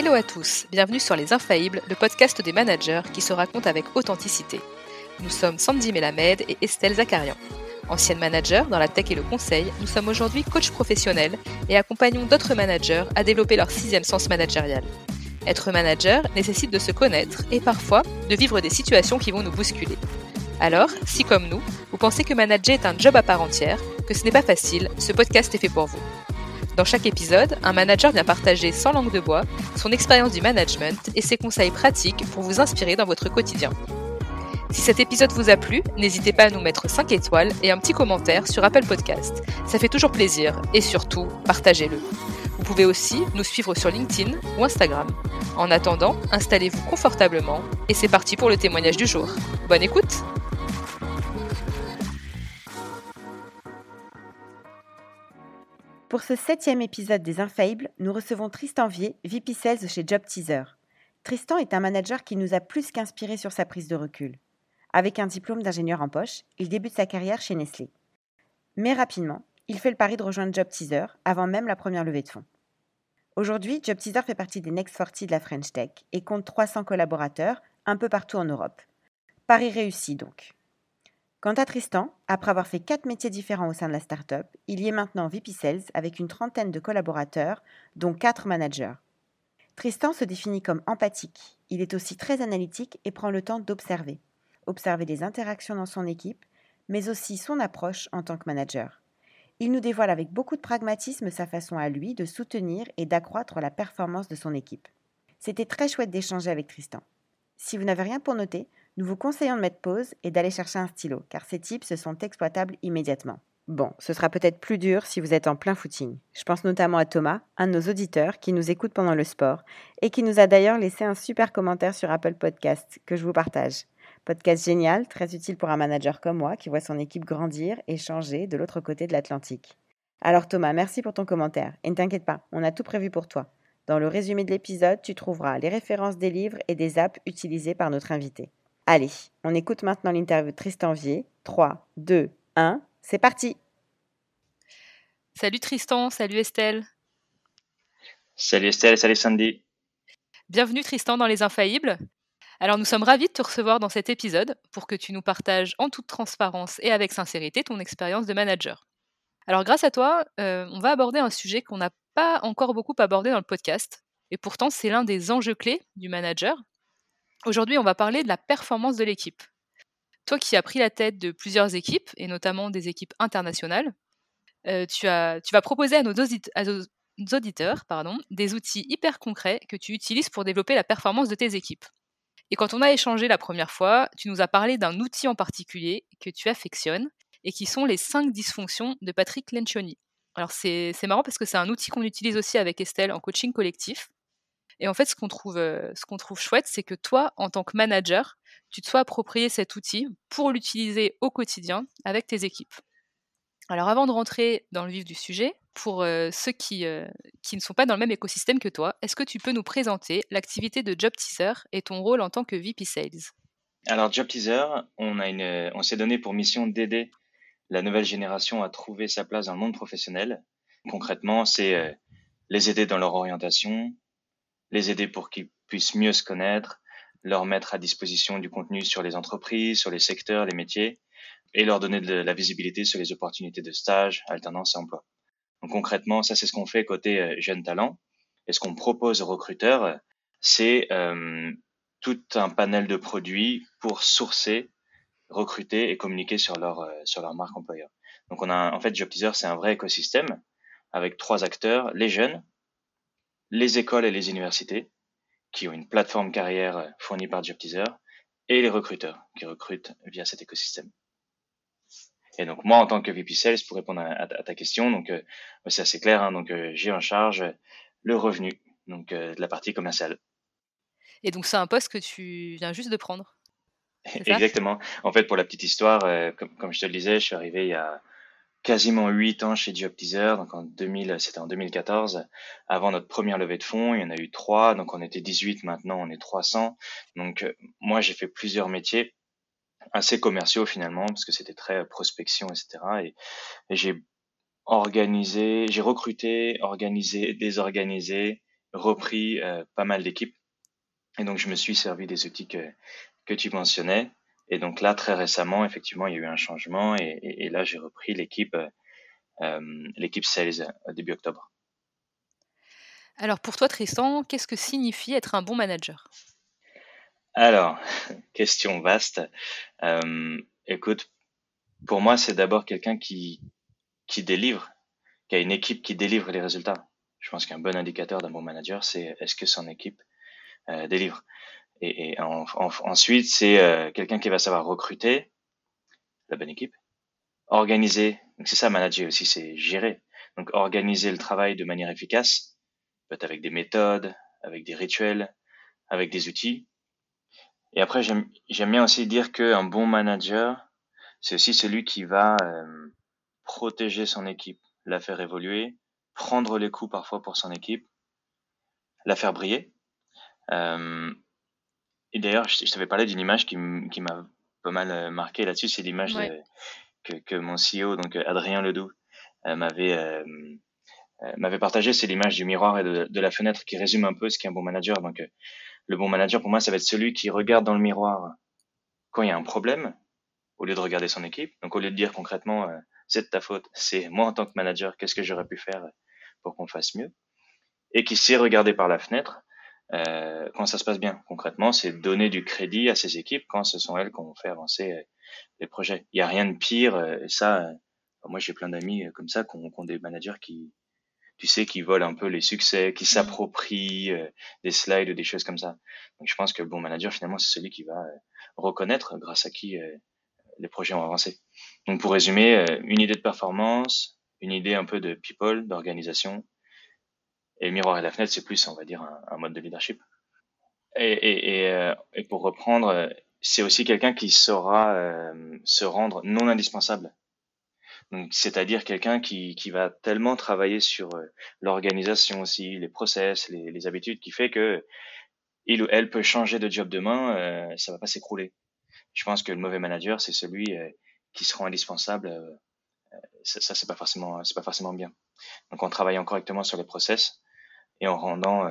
Hello à tous, bienvenue sur Les Infaillibles, le podcast des managers qui se raconte avec authenticité. Nous sommes Sandy Melamed et Estelle Zakarian. Anciennes managers dans la tech et le conseil, nous sommes aujourd'hui coachs professionnels et accompagnons d'autres managers à développer leur sixième sens managérial. Être manager nécessite de se connaître et parfois de vivre des situations qui vont nous bousculer. Alors, si comme nous, vous pensez que manager est un job à part entière, que ce n'est pas facile, ce podcast est fait pour vous. Dans chaque épisode, un manager vient partager sans langue de bois son expérience du management et ses conseils pratiques pour vous inspirer dans votre quotidien. Si cet épisode vous a plu, n'hésitez pas à nous mettre 5 étoiles et un petit commentaire sur Apple Podcast. Ça fait toujours plaisir et surtout, partagez-le. Vous pouvez aussi nous suivre sur LinkedIn ou Instagram. En attendant, installez-vous confortablement et c'est parti pour le témoignage du jour. Bonne écoute Pour ce septième épisode des Infaillibles, nous recevons Tristan Vier, VP Sales chez Job Teaser. Tristan est un manager qui nous a plus qu'inspiré sur sa prise de recul. Avec un diplôme d'ingénieur en poche, il débute sa carrière chez Nestlé. Mais rapidement, il fait le pari de rejoindre Job Teaser avant même la première levée de fonds. Aujourd'hui, Job Teaser fait partie des Next 40 de la French Tech et compte 300 collaborateurs un peu partout en Europe. Pari réussi donc. Quant à Tristan, après avoir fait quatre métiers différents au sein de la startup, il y est maintenant VP Sales avec une trentaine de collaborateurs, dont quatre managers. Tristan se définit comme empathique. Il est aussi très analytique et prend le temps d'observer. Observer les interactions dans son équipe, mais aussi son approche en tant que manager. Il nous dévoile avec beaucoup de pragmatisme sa façon à lui de soutenir et d'accroître la performance de son équipe. C'était très chouette d'échanger avec Tristan. Si vous n'avez rien pour noter, nous vous conseillons de mettre pause et d'aller chercher un stylo, car ces tips sont exploitables immédiatement. Bon, ce sera peut-être plus dur si vous êtes en plein footing. Je pense notamment à Thomas, un de nos auditeurs qui nous écoute pendant le sport et qui nous a d'ailleurs laissé un super commentaire sur Apple Podcast que je vous partage. Podcast génial, très utile pour un manager comme moi qui voit son équipe grandir et changer de l'autre côté de l'Atlantique. Alors Thomas, merci pour ton commentaire et ne t'inquiète pas, on a tout prévu pour toi. Dans le résumé de l'épisode, tu trouveras les références des livres et des apps utilisés par notre invité. Allez, on écoute maintenant l'interview de Tristan Vier. 3, 2, 1, c'est parti Salut Tristan, salut Estelle. Salut Estelle, salut Sandy. Bienvenue Tristan dans Les Infaillibles. Alors nous sommes ravis de te recevoir dans cet épisode pour que tu nous partages en toute transparence et avec sincérité ton expérience de manager. Alors grâce à toi, euh, on va aborder un sujet qu'on n'a pas encore beaucoup abordé dans le podcast, et pourtant c'est l'un des enjeux clés du manager, Aujourd'hui, on va parler de la performance de l'équipe. Toi qui as pris la tête de plusieurs équipes, et notamment des équipes internationales, euh, tu, as, tu, vas proposer à nos, auditeurs pardon, des outils hyper concrets que tu utilises pour développer la performance de tes équipes. Et quand on a échangé la première fois, tu nous as parlé d'un outil en particulier que tu affectionnes et qui sont les 5 dysfonctions de Patrick Lencioni. Alors c'est marrant parce que c'est un outil qu'on utilise aussi avec Estelle en coaching collectif. Et en fait, ce qu'on trouve, ce qu'on trouve chouette, c'est que toi, en tant que manager, tu te sois approprié cet outil pour l'utiliser au quotidien avec tes équipes. Alors avant de rentrer dans le vif du sujet, pour ceux qui, qui ne sont pas dans le même écosystème que toi, est-ce que tu peux nous présenter l'activité de Job Teaser et ton rôle en tant que VP Sales? Alors Job Teaser, on, a une, on s'est donné pour mission d'aider la nouvelle génération à trouver sa place dans le monde professionnel. Concrètement, c'est les aider dans leur orientation, les aider pour qu'ils puissent mieux se connaître, leur mettre à disposition du contenu sur les entreprises, sur les secteurs, les métiers, et leur donner de la visibilité sur les opportunités de stage, alternance et emploi. Donc concrètement, ça c'est ce qu'on fait côté euh, jeunes talents. Et ce qu'on propose aux recruteurs, c'est euh, tout un panel de produits pour sourcer, recruter et communiquer sur leur euh, sur leur marque employeur. Donc on a en fait Job Teaser, c'est un vrai écosystème avec trois acteurs les jeunes, les écoles et les universités, qui ont une plateforme carrière euh, fournie par JobTeaser, et les recruteurs, qui recrutent via cet écosystème. Et donc moi, en tant que VP Sales, pour répondre à, ta question, donc euh, c'est assez clair, hein, donc euh, j'ai en charge le revenu, donc de la partie commerciale. Et donc c'est un poste que tu viens juste de prendre. Exactement. En fait, pour la petite histoire, comme, comme, je te le disais, je suis arrivé il y a quasiment huit ans chez Job Teaser. Donc en 2000, c'était en 2014. Avant notre première levée de fonds, il y en a eu trois. Donc on était 18, maintenant on est 300. Donc euh, moi j'ai fait plusieurs métiers assez commerciaux finalement parce que c'était très prospection, etc. Et, j'ai organisé, j'ai recruté, organisé, désorganisé repris pas mal d'équipes. Et donc, je me suis servi des outils que, que tu mentionnais. Et donc là, très récemment, effectivement, il y a eu un changement et, là, j'ai repris l'équipe, l'équipe sales début octobre. Alors pour toi, Tristan, qu'est-ce que signifie être un bon manager? Alors, question vaste. écoute, pour moi, c'est d'abord quelqu'un qui, qui délivre, qui a une équipe qui délivre les résultats. Je pense qu'un bon indicateur d'un bon manager, c'est est-ce que son équipe euh, délivre. Et, et ensuite, c'est euh, quelqu'un qui va savoir recruter la bonne équipe, organiser. Donc c'est ça, manager aussi, c'est gérer. Donc organiser le travail de manière efficace, peut-être avec des méthodes, avec des rituels, avec des outils. Et après, j'aime bien aussi dire qu'un bon manager, c'est aussi celui qui va euh, protéger son équipe, la faire évoluer, prendre les coups parfois pour son équipe, la faire briller. Euh, et d'ailleurs, je, t'avais parlé d'une image qui, m'a pas mal euh, marqué là-dessus, c'est l'image que, que, mon CEO, donc Adrien Ledoux, m'avait m'avait partagé, c'est l'image du miroir et de, de, la fenêtre qui résume un peu ce qu'est un bon manager. Donc, le bon manager, pour moi, ça va être celui qui regarde dans le miroir quand il y a un problème, au lieu de regarder son équipe. Donc au lieu de dire concrètement euh, c'est de ta faute, c'est moi en tant que manager, qu'est-ce que j'aurais pu faire pour qu'on fasse mieux? Et qui sait regarder par la fenêtre euh, quand ça se passe bien. Concrètement, c'est donner du crédit à ses équipes quand ce sont elles qui vont fait avancer euh, les projets. Il n'y a rien de pire. Euh, et ça, moi j'ai plein d'amis comme ça qui ont, des managers qui, tu sais, qui volent un peu les succès, qui mmh. s'approprient des slides ou des choses comme ça. Donc je pense que le bon manager finalement c'est celui qui va reconnaître grâce à qui les projets ont avancé. Donc pour résumer, euh, une idée de performance, une idée un peu de people, d'organisation, et miroir et la fenêtre, c'est plus, on va dire, un, mode de leadership. Et, et, et, euh, et pour reprendre, c'est aussi quelqu'un qui saura euh, se rendre non indispensable. Donc, c'est-à-dire quelqu'un qui, qui va tellement travailler sur l'organisation aussi, les process, les, les, habitudes, qui fait que il ou elle peut changer de job demain, euh, ça va pas s'écrouler je pense que le mauvais manager, c'est celui euh, qui se rend indispensable. Euh, euh, ça, ça c'est pas forcément, c'est pas forcément bien. Donc, en travaillant correctement sur les process et en rendant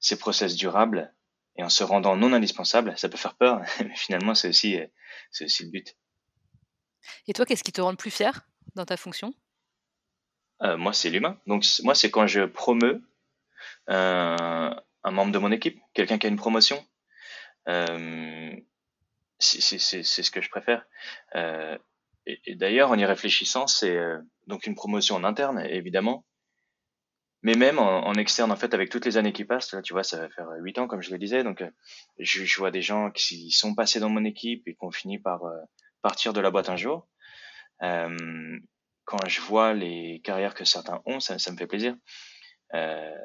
ces process durables et en se rendant non indispensable, ça peut faire peur, mais finalement, c'est aussi, c'est aussi le but. Et toi, qu'est-ce qui te rend le plus fier dans ta fonction? Euh, Moi, c'est l'humain. Donc, moi, c'est quand je promeux euh, un membre de mon équipe, quelqu'un qui a une promotion. Euh, c'est ce que je préfère. Euh, et, d'ailleurs, en y réfléchissant, c'est euh, donc une promotion en interne, évidemment, mais même en, externe, en fait, avec toutes les années qui passent, là, tu vois, ça va faire huit ans, comme je le disais, donc euh, je, je, vois des gens qui sont passés dans mon équipe et qui ont fini par partir de la boîte un jour. quand je vois les carrières que certains ont, ça, ça me fait plaisir. je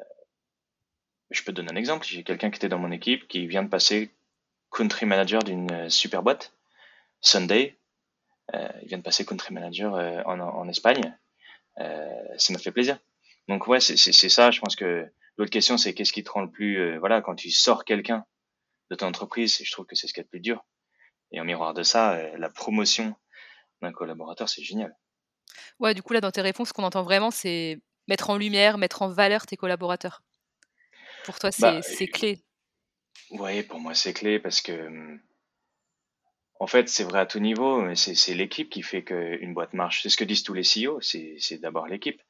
peux te donner un exemple. J'ai quelqu'un qui était dans mon équipe qui vient de passer country manager d'une euh, super boîte, Sunday. Euh, il vient de passer country manager euh, en, en, Espagne. ça m'a fait plaisir. Donc ouais, c'est ça. Je pense que l'autre question, c'est qu'est-ce qui te rend le plus, voilà, quand tu sors quelqu'un de ton entreprise, je trouve que c'est ce qui est le plus dur. Et en miroir de ça, la promotion d'un collaborateur, c'est génial. Ouais, du coup là, dans tes réponses, ce qu'on entend vraiment, c'est mettre en lumière, mettre en valeur tes collaborateurs. Pour toi, c'est bah, clé. Oui, pour moi, c'est clé parce que, hum, en fait, c'est vrai à tout niveau, mais c'est l'équipe qui fait qu'une boîte marche. C'est ce que disent tous les CEO, c'est d'abord l'équipe.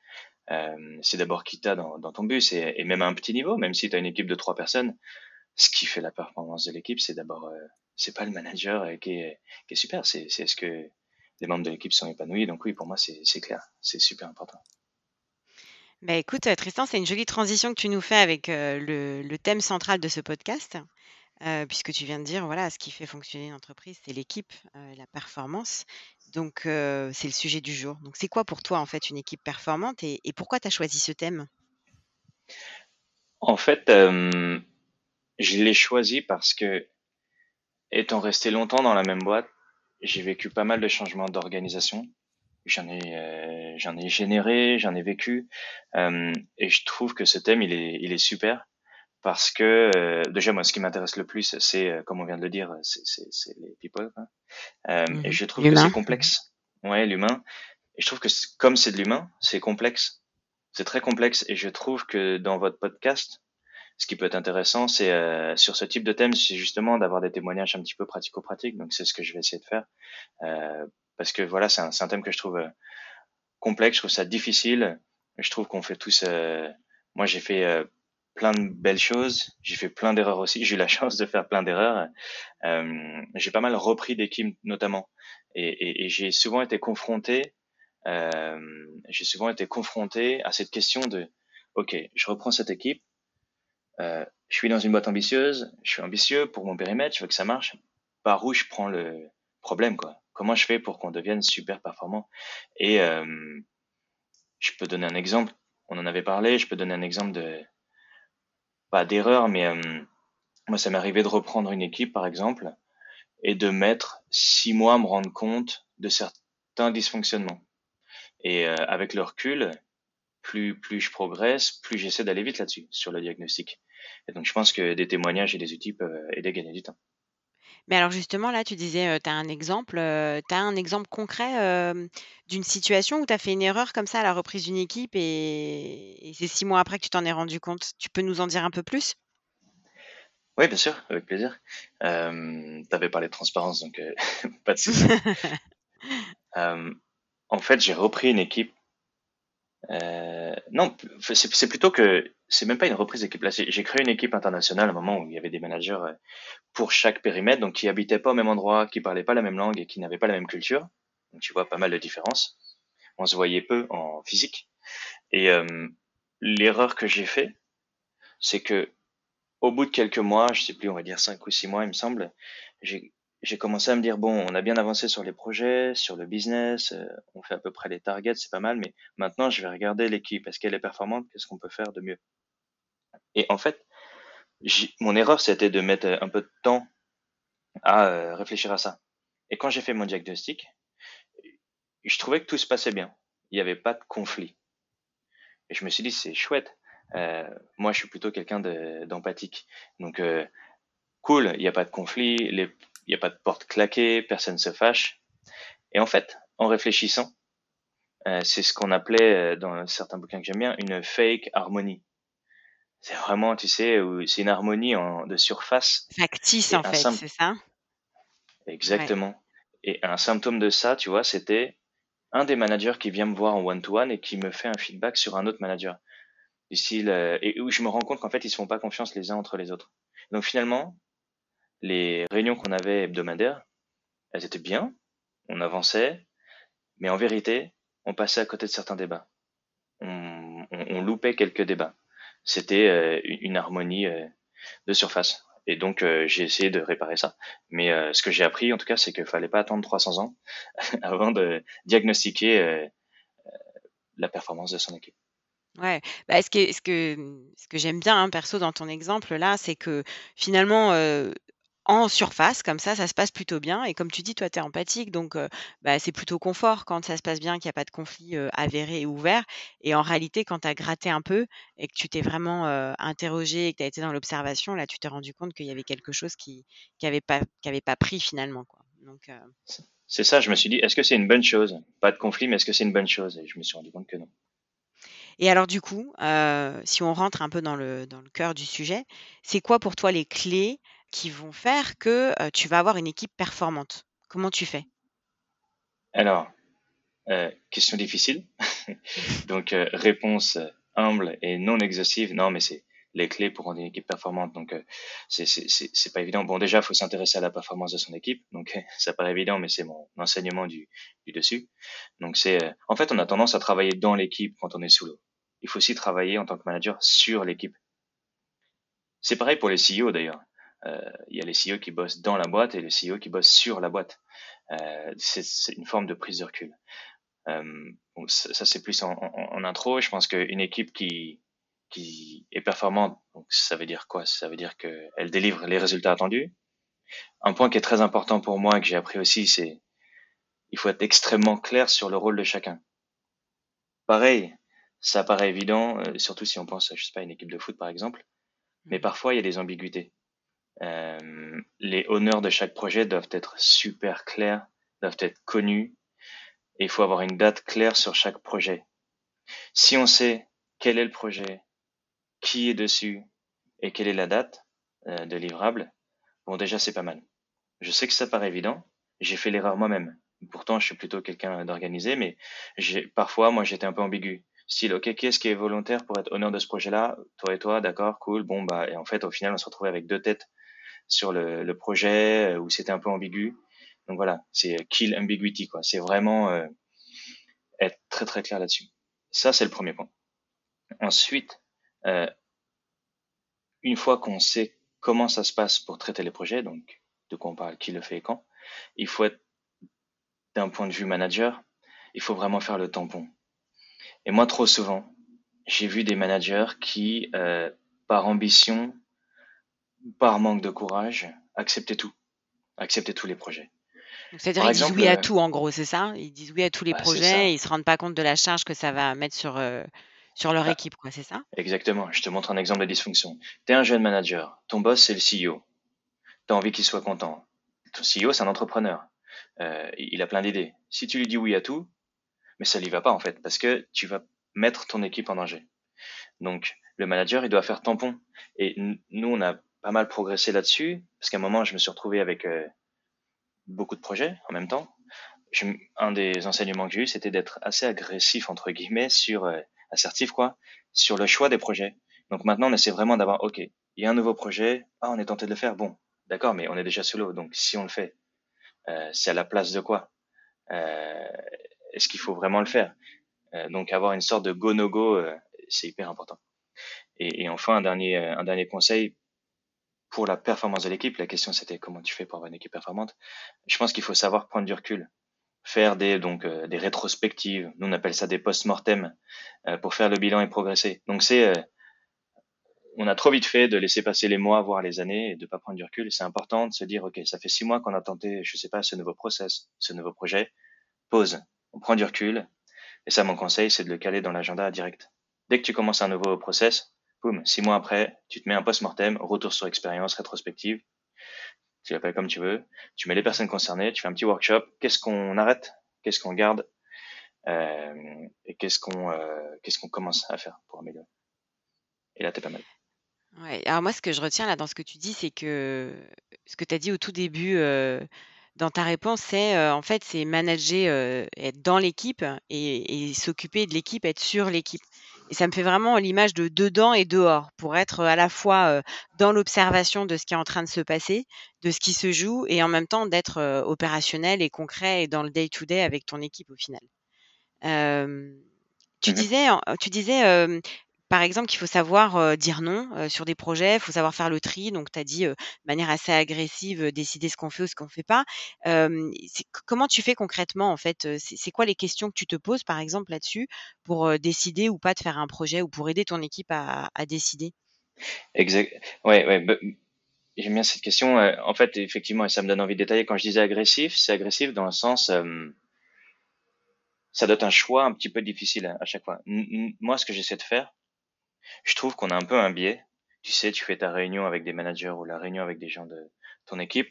Euh, c'est d'abord qui t'a dans, dans, ton bus et, et, même à un petit niveau, même si tu as une équipe de trois personnes, ce qui fait la performance de l'équipe, c'est d'abord, euh, c'est pas le manager euh, qui, est, qui est super, c'est est-ce que les membres de l'équipe sont épanouis. Donc oui, pour moi, c'est clair, c'est super important. Bah, écoute, euh, Tristan, c'est une jolie transition que tu nous fais avec euh, le, thème central de ce podcast, puisque tu viens de dire, voilà, ce qui fait fonctionner une entreprise, c'est l'équipe, la performance. Donc, c'est le sujet du jour. Donc, c'est quoi pour toi, en fait, une équipe performante et, pourquoi tu as choisi ce thème? En fait, je l'ai choisi parce que, étant resté longtemps dans la même boîte, j'ai vécu pas mal de changements d'organisation j'en ai généré, j'en ai vécu, et je trouve que ce thème il est il est super parce que euh, déjà moi ce qui m'intéresse le plus c'est comme on vient de le dire c'est les people et mmh je trouve que c'est complexe. Ouais l'humain. Et je trouve que comme c'est de l'humain c'est complexe. C'est très complexe. Et je trouve que dans votre podcast ce qui peut être intéressant, c'est euh, sur ce type de thème, c'est justement d'avoir des témoignages un petit peu pratico-pratiques. Donc c'est ce que je vais essayer de faire, euh, parce que voilà, c'est un, un, thème que je trouve euh, complexe, je trouve ça difficile. Je trouve qu'on fait tous. Euh, moi, j'ai fait euh, plein de belles choses. J'ai fait plein d'erreurs aussi. J'ai eu la chance de faire plein d'erreurs. Euh, j'ai pas mal repris d'équipes notamment, et, et, et j'ai souvent été confronté. j'ai souvent été confronté à cette question de, ok, je reprends cette équipe euh, je suis dans une boîte ambitieuse, je suis ambitieux pour mon périmètre, je veux que ça marche. Par où je prends le problème, quoi? Comment je fais pour qu'on devienne super performant? Et euh, je peux donner un exemple. On en avait parlé. Je peux donner un exemple de pas d'erreur, mais euh, moi, ça m'est arrivé de reprendre une équipe, par exemple, et de mettre six mois à me rendre compte de certains dysfonctionnements. Et euh, avec le recul, plus plus je progresse, plus j'essaie d'aller vite là-dessus sur le diagnostic. Et donc, je pense que des témoignages et des outils peuvent aider à gagner du temps. Mais alors justement, là, tu disais, tu as un exemple, tu as un exemple concret, d'une situation où tu as fait une erreur comme ça à la reprise d'une équipe et c'est six mois après que tu t'en es rendu compte? Tu peux nous en dire un peu plus? Oui, bien sûr, avec plaisir. tu avais parlé de transparence, donc pas de souci. en fait, j'ai repris une équipe euh, non, c'est plutôt que c'est même pas une reprise d'équipe. Là, j'ai créé une équipe internationale à un moment où il y avait des managers euh, pour chaque périmètre, donc qui habitaient pas au même endroit, qui parlaient pas la même langue et qui n'avaient pas la même culture. Donc tu vois pas mal de différences. On se voyait peu en physique. Et euh, l'erreur que j'ai fait, c'est que au bout de quelques mois, je sais plus, on va dire cinq ou six mois, il me semble, j'ai j'ai commencé à me dire bon, on a bien avancé sur les projets, sur le business, euh, on fait à peu près les targets, c'est pas mal, mais maintenant je vais regarder l'équipe, est-ce qu'elle est performante, qu'est-ce qu'on peut faire de mieux? Et en fait, mon erreur c'était de mettre un peu de temps à euh, réfléchir à ça. Et quand j'ai fait mon diagnostic, je trouvais que tout se passait bien, il n'y avait pas de conflit. Et je me suis dit c'est chouette. Euh, moi, je suis plutôt quelqu'un d'empathique, donc cool, il n'y a pas de conflit, les il n'y a pas de porte claquée, personne se fâche. Et en fait, en réfléchissant, euh, c'est ce qu'on appelait euh, dans certains bouquins que j'aime bien une fake harmonie. C'est vraiment, tu sais, c'est une harmonie en, de surface. Factice en fait, c'est ça? Exactement. Et un symptôme de ça, tu vois, c'était un des managers qui vient me voir en one-to-one et qui me fait un feedback sur un autre manager. Du euh, et où je me rends compte qu'en fait, ils se font pas confiance les uns entre les autres. Donc finalement, les réunions qu'on avait hebdomadaires, elles étaient bien, on avançait, mais en vérité, on passait à côté de certains débats. On, loupait quelques débats. C'était euh, une harmonie euh, de surface. Et donc, euh, j'ai essayé de réparer ça. Mais ce que j'ai appris, en tout cas, c'est qu'il fallait pas attendre 300 ans avant de diagnostiquer la performance de son équipe. Ouais, bah, ce que ce que, ce que j'aime bien, hein, perso, dans ton exemple là, c'est que finalement, en surface, comme ça, ça se passe plutôt bien et comme tu dis, toi, tu es empathique donc bah, c'est plutôt confort quand ça se passe bien, qu'il y a pas de conflit, avéré et ouvert et en réalité, quand tu as gratté un peu et que tu t'es vraiment, interrogé et que tu as été dans l'observation, là, tu t'es rendu compte qu'il y avait quelque chose qui qui avait pas qui avait pas pris finalement, quoi, donc C'est ça, je me suis dit: «Est-ce que c'est une bonne chose? Pas de conflit, mais est-ce que c'est une bonne chose?» et je me suis rendu compte que non. Et alors du coup, si on rentre un peu dans le dans le cœur du sujet, c'est quoi pour toi les clés qui vont faire que, tu vas avoir une équipe performante? Comment tu fais? Alors, question difficile. Donc, réponse humble et non exhaustive. Non, mais c'est les clés pour rendre une équipe performante. Donc, c'est c'est pas évident. Bon, déjà, il faut s'intéresser à la performance de son équipe. Donc, ça paraît évident, mais c'est mon enseignement du, du dessus. Donc, c'est en fait, on a tendance à travailler dans l'équipe quand on est sous l'eau. Il faut aussi travailler en tant que manager sur l'équipe. C'est pareil pour les CEO d'ailleurs. Euh, il y a les CEO qui bossent dans la boîte et les CEO qui bossent sur la boîte. Euh, c'est une forme de prise de recul. Euh, ça, c'est plus en, intro. Je pense qu'une équipe qui qui est performante, donc ça veut dire quoi? Ça veut dire qu'elle délivre les résultats attendus. Un point qui est très important pour moi que j'ai appris aussi, c'est il faut être extrêmement clair sur le rôle de chacun. Pareil, ça paraît évident, surtout si on pense, je sais pas, à une équipe de foot par exemple, mais mmh. parfois il y a des ambiguïtés. Euh, les honneurs de chaque projet doivent être super clairs, doivent être connus, et il faut avoir une date claire sur chaque projet. Si on sait quel est le projet, qui est dessus, et quelle est la date euh, de livrable, bon déjà c'est pas mal. Je sais que ça paraît évident, j'ai fait l'erreur moi-même. Pourtant, je suis plutôt quelqu'un d'organisé, mais parfois, moi, j'étais un peu ambigu. Style, ok, qui est-ce qui est volontaire pour être honneur de ce projet-là? Toi et toi, d'accord, cool. Bon, bah, et en fait, au final, on se retrouvait avec deux têtes sur le, projet euh, où c'était un peu ambigu. Donc voilà, c'est kill ambiguity, quoi. C'est vraiment euh, être très très clair là-dessus. Ça, c'est le premier point. Ensuite, euh, une fois qu'on sait comment ça se passe pour traiter les projets, donc de quoi on parle, qui le fait et quand, il faut être d'un point de vue manager, il faut vraiment faire le tampon. Et moi, trop souvent, j'ai vu des managers qui, euh, par ambition, par manque de courage, acceptaient tout, acceptaient tous les projets. C'est-à-dire ils disent oui à euh, tout, en gros, c'est ça? Ils disent oui à tous les bah, projets, et ils se rendent pas compte de la charge que ça va mettre sur, euh, sur leur bah, équipe, quoi, c'est ça? Exactement. Je te montre un exemple de dysfonction. Tu es un jeune manager, ton boss, c'est le CEO. Tu as envie qu'il soit content. Ton CEO, c'est un entrepreneur. Euh, il a plein d'idées. Si tu lui dis oui à tout, mais ça lui va pas en fait, parce que tu vas mettre ton équipe en danger. Donc le manager, il doit faire tampon. Et nous, on a pas mal progressé là-dessus, parce qu'à un moment, je me suis retrouvé avec euh, beaucoup de projets en même temps. Un des enseignements que j'ai eu, c'était d'être assez agressif entre guillemets sur euh, assertif quoi, sur le choix des projets. Donc maintenant, on essaie vraiment d'avoir, ok, il y a un nouveau projet, ah, on est tenté de le faire, bon, d'accord, mais on est déjà sous l'eau, donc si on le fait, euh, c'est à la place de quoi euh, Est-ce qu'il faut vraiment le faire? Euh, Donc avoir une sorte de go-no-go, c'est hyper important. Et, et, enfin, un dernier, un dernier conseil pour la performance de l'équipe. La question c'était comment tu fais pour avoir une équipe performante. Je pense qu'il faut savoir prendre du recul faire des donc des rétrospectives. Nous on appelle ça des post-mortem pour faire le bilan et progresser. Donc c'est on a trop vite fait de laisser passer les mois, voire les années, et de pas prendre du recul. C'est important de se dire, ok, ça fait six mois qu'on a tenté, je sais pas, ce nouveau process, ce nouveau projet. Pause. On prend du recul. Et ça, mon conseil, c'est de le caler dans l'agenda direct. Dès que tu commences un nouveau process, six mois après, tu te mets un post-mortem, retour sur expérience, rétrospective. Tu l'appelles comme tu veux. Tu mets les personnes concernées, tu fais un petit workshop. Qu'est-ce qu'on arrête? Qu'est-ce qu'on garde? Euh, et qu'est-ce qu'on euh, qu'est-ce qu'on commence à faire pour améliorer? Et là, t'es pas mal. Alors moi, ce que je retiens là dans ce que tu dis, c'est que ce que tu as dit au tout début dans ta réponse, c'est en fait, c'est manager, être dans l'équipe et, s'occuper de l'équipe, être sur l'équipe. Et ça me fait vraiment l'image de dedans et dehors pour être à la fois dans l'observation de ce qui est en train de se passer, de ce qui se joue et en même temps d'être opérationnel et concret et dans le day-to-day avec ton équipe au final. tu mmh disais, tu disais par exemple, qu'il faut savoir dire non sur des projets, il faut savoir faire le tri. Donc, tu as dit de manière assez agressive, décider ce qu'on fait ou ce qu'on ne fait pas. comment tu fais concrètement, en fait C'est quoi les questions que tu te poses, par exemple, là-dessus, pour décider ou pas de faire un projet ou pour aider ton équipe à, décider? Exact. Ouais, ouais. Bah, j'aime bien cette question. En fait, effectivement, et ça me donne envie de détailler. Quand je disais agressif, c'est agressif dans le sens ça doit être un choix un petit peu difficile à chaque fois. moi, ce que j'essaie de faire, je trouve qu'on a un peu un biais. Tu sais, tu fais ta réunion avec des managers ou la réunion avec des gens de ton équipe.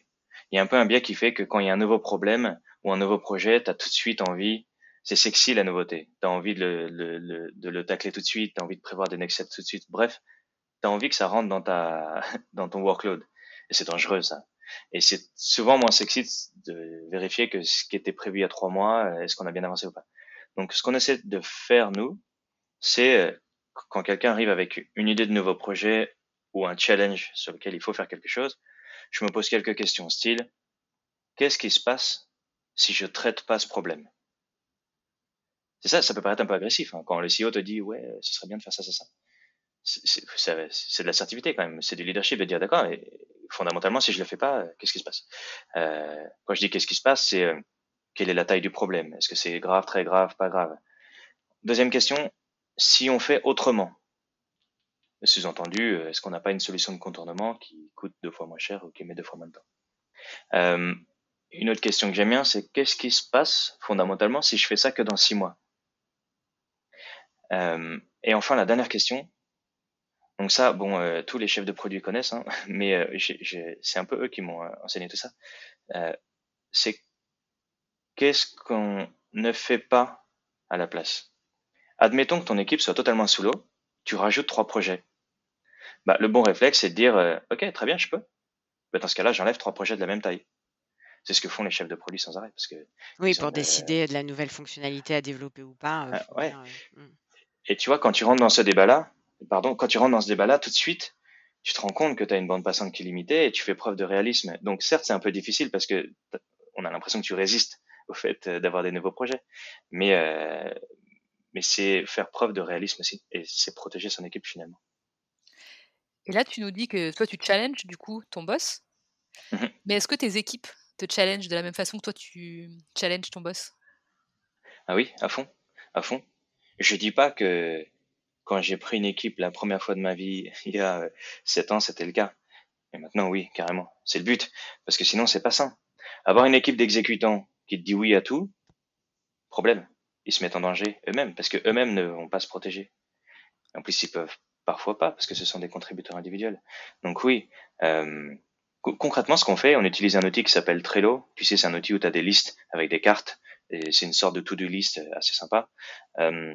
Il y a un peu un biais qui fait que quand il y a un nouveau problème ou un nouveau projet, tu as tout de suite envie, c'est sexy la nouveauté. Tu as envie de le, de le tacler tout de suite, tu as envie de prévoir des next steps tout de suite. Bref, tu as envie que ça rentre dans, ta, dans ton workload. Et c'est dangereux ça. Et c'est souvent moins sexy de vérifier que ce qui était prévu il y a trois mois, est-ce qu'on a bien avancé ou pas. Donc ce qu'on essaie de faire, nous, c'est quand quelqu'un arrive avec une idée de nouveau projet ou un challenge sur lequel il faut faire quelque chose, je me pose quelques questions, style, qu'est-ce qui se passe si je traite pas ce problème? C'est ça, ça peut paraître un peu agressif, hein, quand le CEO te dit, ouais, ce serait bien de faire ça, ça, ça. C'est de l'assertivité quand même, c'est du leadership de dire, d'accord, et fondamentalement, si je le fais pas, qu'est-ce qui se passe? Euh, Quand je dis qu'est-ce qui se passe, c'est euh, quelle est la taille du problème? Est-ce que c'est grave, très grave, pas grave? Deuxième question, si on fait autrement. Sous-entendu, euh, est-ce qu'on n'a pas une solution de contournement qui coûte deux fois moins cher ou qui met deux fois moins de temps euh, Une autre question que j'aime bien, c'est qu'est-ce qui se passe fondamentalement si je fais ça que dans six mois euh, Et enfin, la dernière question. Donc ça, bon, tous les chefs de produits connaissent, hein, mais c'est un peu eux qui m'ont enseigné tout ça. c'est qu'est-ce qu'on ne fait pas à la place Admettons que ton équipe soit totalement sous l'eau, tu rajoutes trois projets. bah, le bon réflexe, c'est de dire, euh, OK, très bien, je peux. Bah, dans ce cas-là, j'enlève trois projets de la même taille. C'est ce que font les chefs de produits sans arrêt. Parce que oui, pour décider de la nouvelle fonctionnalité à développer ou pas. Ah, ouais. Hmm. Et tu vois, quand tu rentres dans ce débat-là, pardon, quand tu rentres dans ce débat-là, tout de suite, tu te rends compte que tu as une bande passante qui est limitée et tu fais preuve de réalisme. Donc certes, c'est un peu difficile parce que on a l'impression que tu résistes au fait euh, d'avoir des nouveaux projets, mais euh, mais c'est faire preuve de réalisme aussi et c'est protéger son équipe finalement. Et là, tu nous dis que toi, tu challenges du coup ton boss. Mmh mais est-ce que tes équipes te challenge de la même façon que toi, tu challenges ton boss? Ah oui, à fond, à fond. Je dis pas que quand j'ai pris une équipe la première fois de ma vie, il y a sept ans, c'était le cas. Et maintenant, oui, carrément. C'est le but. Parce que sinon, c'est pas sain. Avoir une équipe d'exécutants qui te dit oui à tout, problème. Ils se mettent en danger eux-mêmes, parce que eux-mêmes ne vont pas se protéger. En plus, ils peuvent parfois pas, parce que ce sont des contributeurs individuels. Donc oui, euh, concrètement, ce qu'on fait, on utilise un outil qui s'appelle Trello. Tu sais, c'est un outil où tu as des listes avec des cartes, c'est une sorte de to-do list assez sympa. Euh,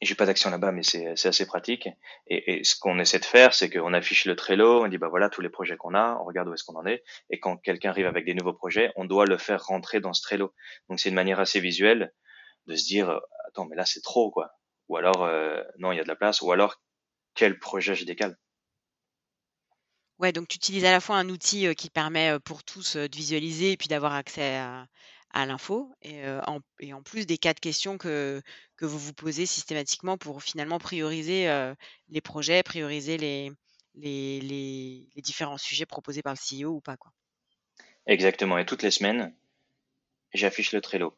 j'ai pas d'action là-bas, mais c'est assez pratique. Et, et ce qu'on essaie de faire, c'est qu'on affiche le Trello, on dit bah voilà tous les projets qu'on a, on regarde où est-ce qu'on en est. Et quand quelqu'un arrive avec des nouveaux projets, on doit le faire rentrer dans ce Trello. Donc c'est une manière assez visuelle de se dire attends mais là c'est trop quoi. Ou alors euh, non il y a de la place. Ou alors quel projet je décale. Ouais, donc tu utilises à la fois un outil euh, qui permet euh, pour tous de visualiser et puis d'avoir accès à, à l'info et, en, et en plus des de questions que, que vous vous posez systématiquement pour finalement prioriser les projets, prioriser les, les, les, les, différents sujets proposés par le CEO ou pas. Quoi. Exactement. Et toutes les semaines, j'affiche le Trello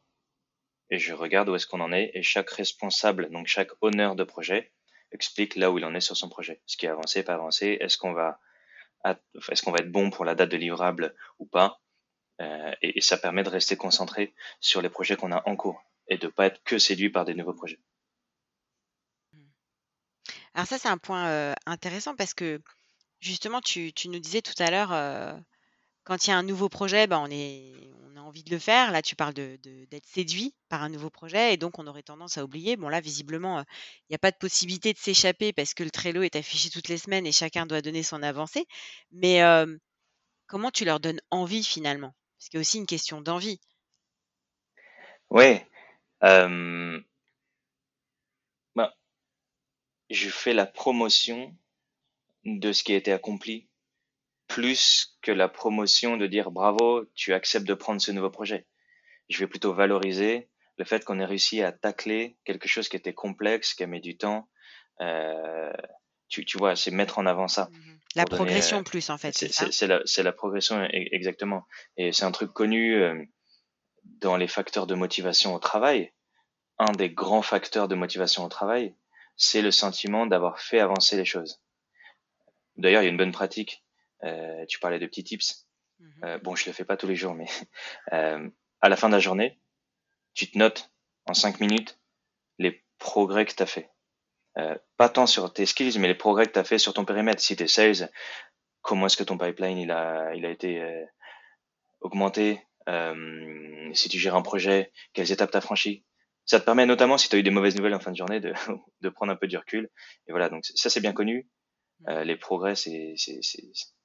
et je regarde où est-ce qu'on en est et chaque responsable, donc chaque honneur de projet, explique là où il en est sur son projet. Ce qui est avancé, pas avancé, est-ce qu'on va, est-ce va être bon pour la date de livrable ou pas? Euh, et, ça permet de rester concentré sur les projets qu'on a en cours et de pas être que séduit par des nouveaux projets. Alors ça, c'est un point euh, intéressant parce que justement, tu, nous disais tout à l'heure, euh, quand il y a un nouveau projet, ben, on, a envie de le faire. Là, tu parles d'être de, séduit par un nouveau projet et donc on aurait tendance à oublier. Bon, là, visiblement, il n'y a pas de possibilité de s'échapper parce que le Trello est affiché toutes les semaines et chacun doit donner son avancée. Mais comment tu leur donnes envie finalement? Parce qu'il y a aussi une question d'envie. Oui. Euh, bah, je fais la promotion de ce qui a été accompli plus que la promotion de dire bravo, tu acceptes de prendre ce nouveau projet. Je vais plutôt valoriser le fait qu'on ait réussi à tacler quelque chose qui était complexe, qui a mis du temps. Euh, tu, tu vois, c'est mettre en avant ça. Mmh la progression euh, plus, en fait. C'est la, la, progression, e, exactement. Et c'est un truc connu euh, dans les facteurs de motivation au travail. Un des grands facteurs de motivation au travail, c'est le sentiment d'avoir fait avancer les choses. D'ailleurs, il y a une bonne pratique. Euh, tu parlais de petits tips. Mmh euh, bon, je le fais pas tous les jours, mais euh, à la fin de la journée, tu te notes en cinq minutes les progrès que tu as fait. Euh, pas tant sur tes skills, mais les progrès que tu as fait sur ton périmètre. Si tu es sales, comment est-ce que ton pipeline il a, il a été euh, augmenté? Euh, Si tu gères un projet, quelles étapes tu as franchi? Ça te permet notamment, si tu as eu des mauvaises nouvelles en fin de journée, de, de prendre un peu du recul. Et voilà, donc ça c'est bien connu. Euh, les progrès, c'est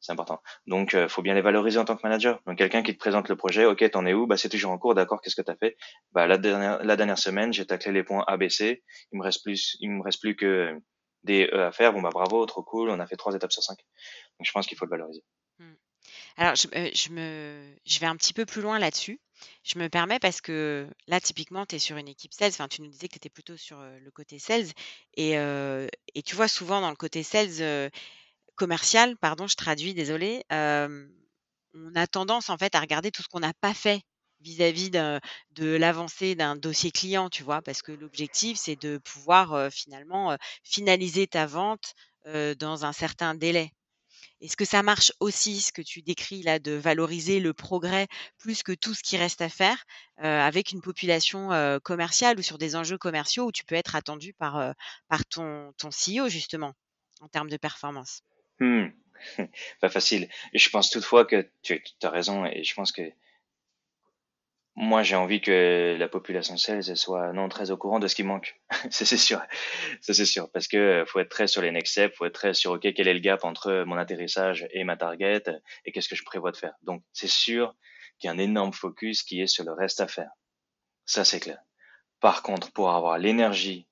important. Donc, euh, faut bien les valoriser en tant que manager. Donc, quelqu'un qui te présente le projet, ok, t'en es où? Bah, c'est toujours en cours, d'accord. Qu'est-ce que t'as fait? Bah, la dernière, la dernière semaine, j'ai taclé les points ABC. Il me reste plus, il me reste plus que des E à faire. Bon, bah, bravo, trop cool. On a fait trois étapes sur cinq. Donc, je pense qu'il faut le valoriser. Hmm. Alors, je, euh, je, me, je vais un petit peu plus loin là-dessus. Je me permets parce que là, typiquement, tu es sur une équipe sales. Enfin, tu nous disais que tu étais plutôt sur le côté sales. Et, tu vois, souvent dans le côté sales commercial, pardon, je traduis, désolé, on a tendance en fait à regarder tout ce qu'on n'a pas fait vis-à-vis de, de l'avancée d'un dossier client, tu vois, parce que l'objectif, c'est de pouvoir finalement finaliser ta vente dans un certain délai. Est-ce que ça marche aussi, ce que tu décris là, de valoriser le progrès plus que tout ce qui reste à faire avec une population commerciale ou sur des enjeux commerciaux où tu peux être attendu par, par ton, ton CEO, justement, en termes de performance? Mmh. Pas facile. Je pense toutefois que tu, as raison et je pense que moi, j'ai envie que la population sales soit non très au courant de ce qui manque. c'est sûr, ça c'est sûr, parce que faut être très sur les next steps, faut être très sur ok quel est le gap entre mon atterrissage et ma target et qu'est-ce que je prévois de faire. Donc c'est sûr qu'il y a un énorme focus qui est sur le reste à faire. Ça c'est clair. Par contre, pour avoir l'énergie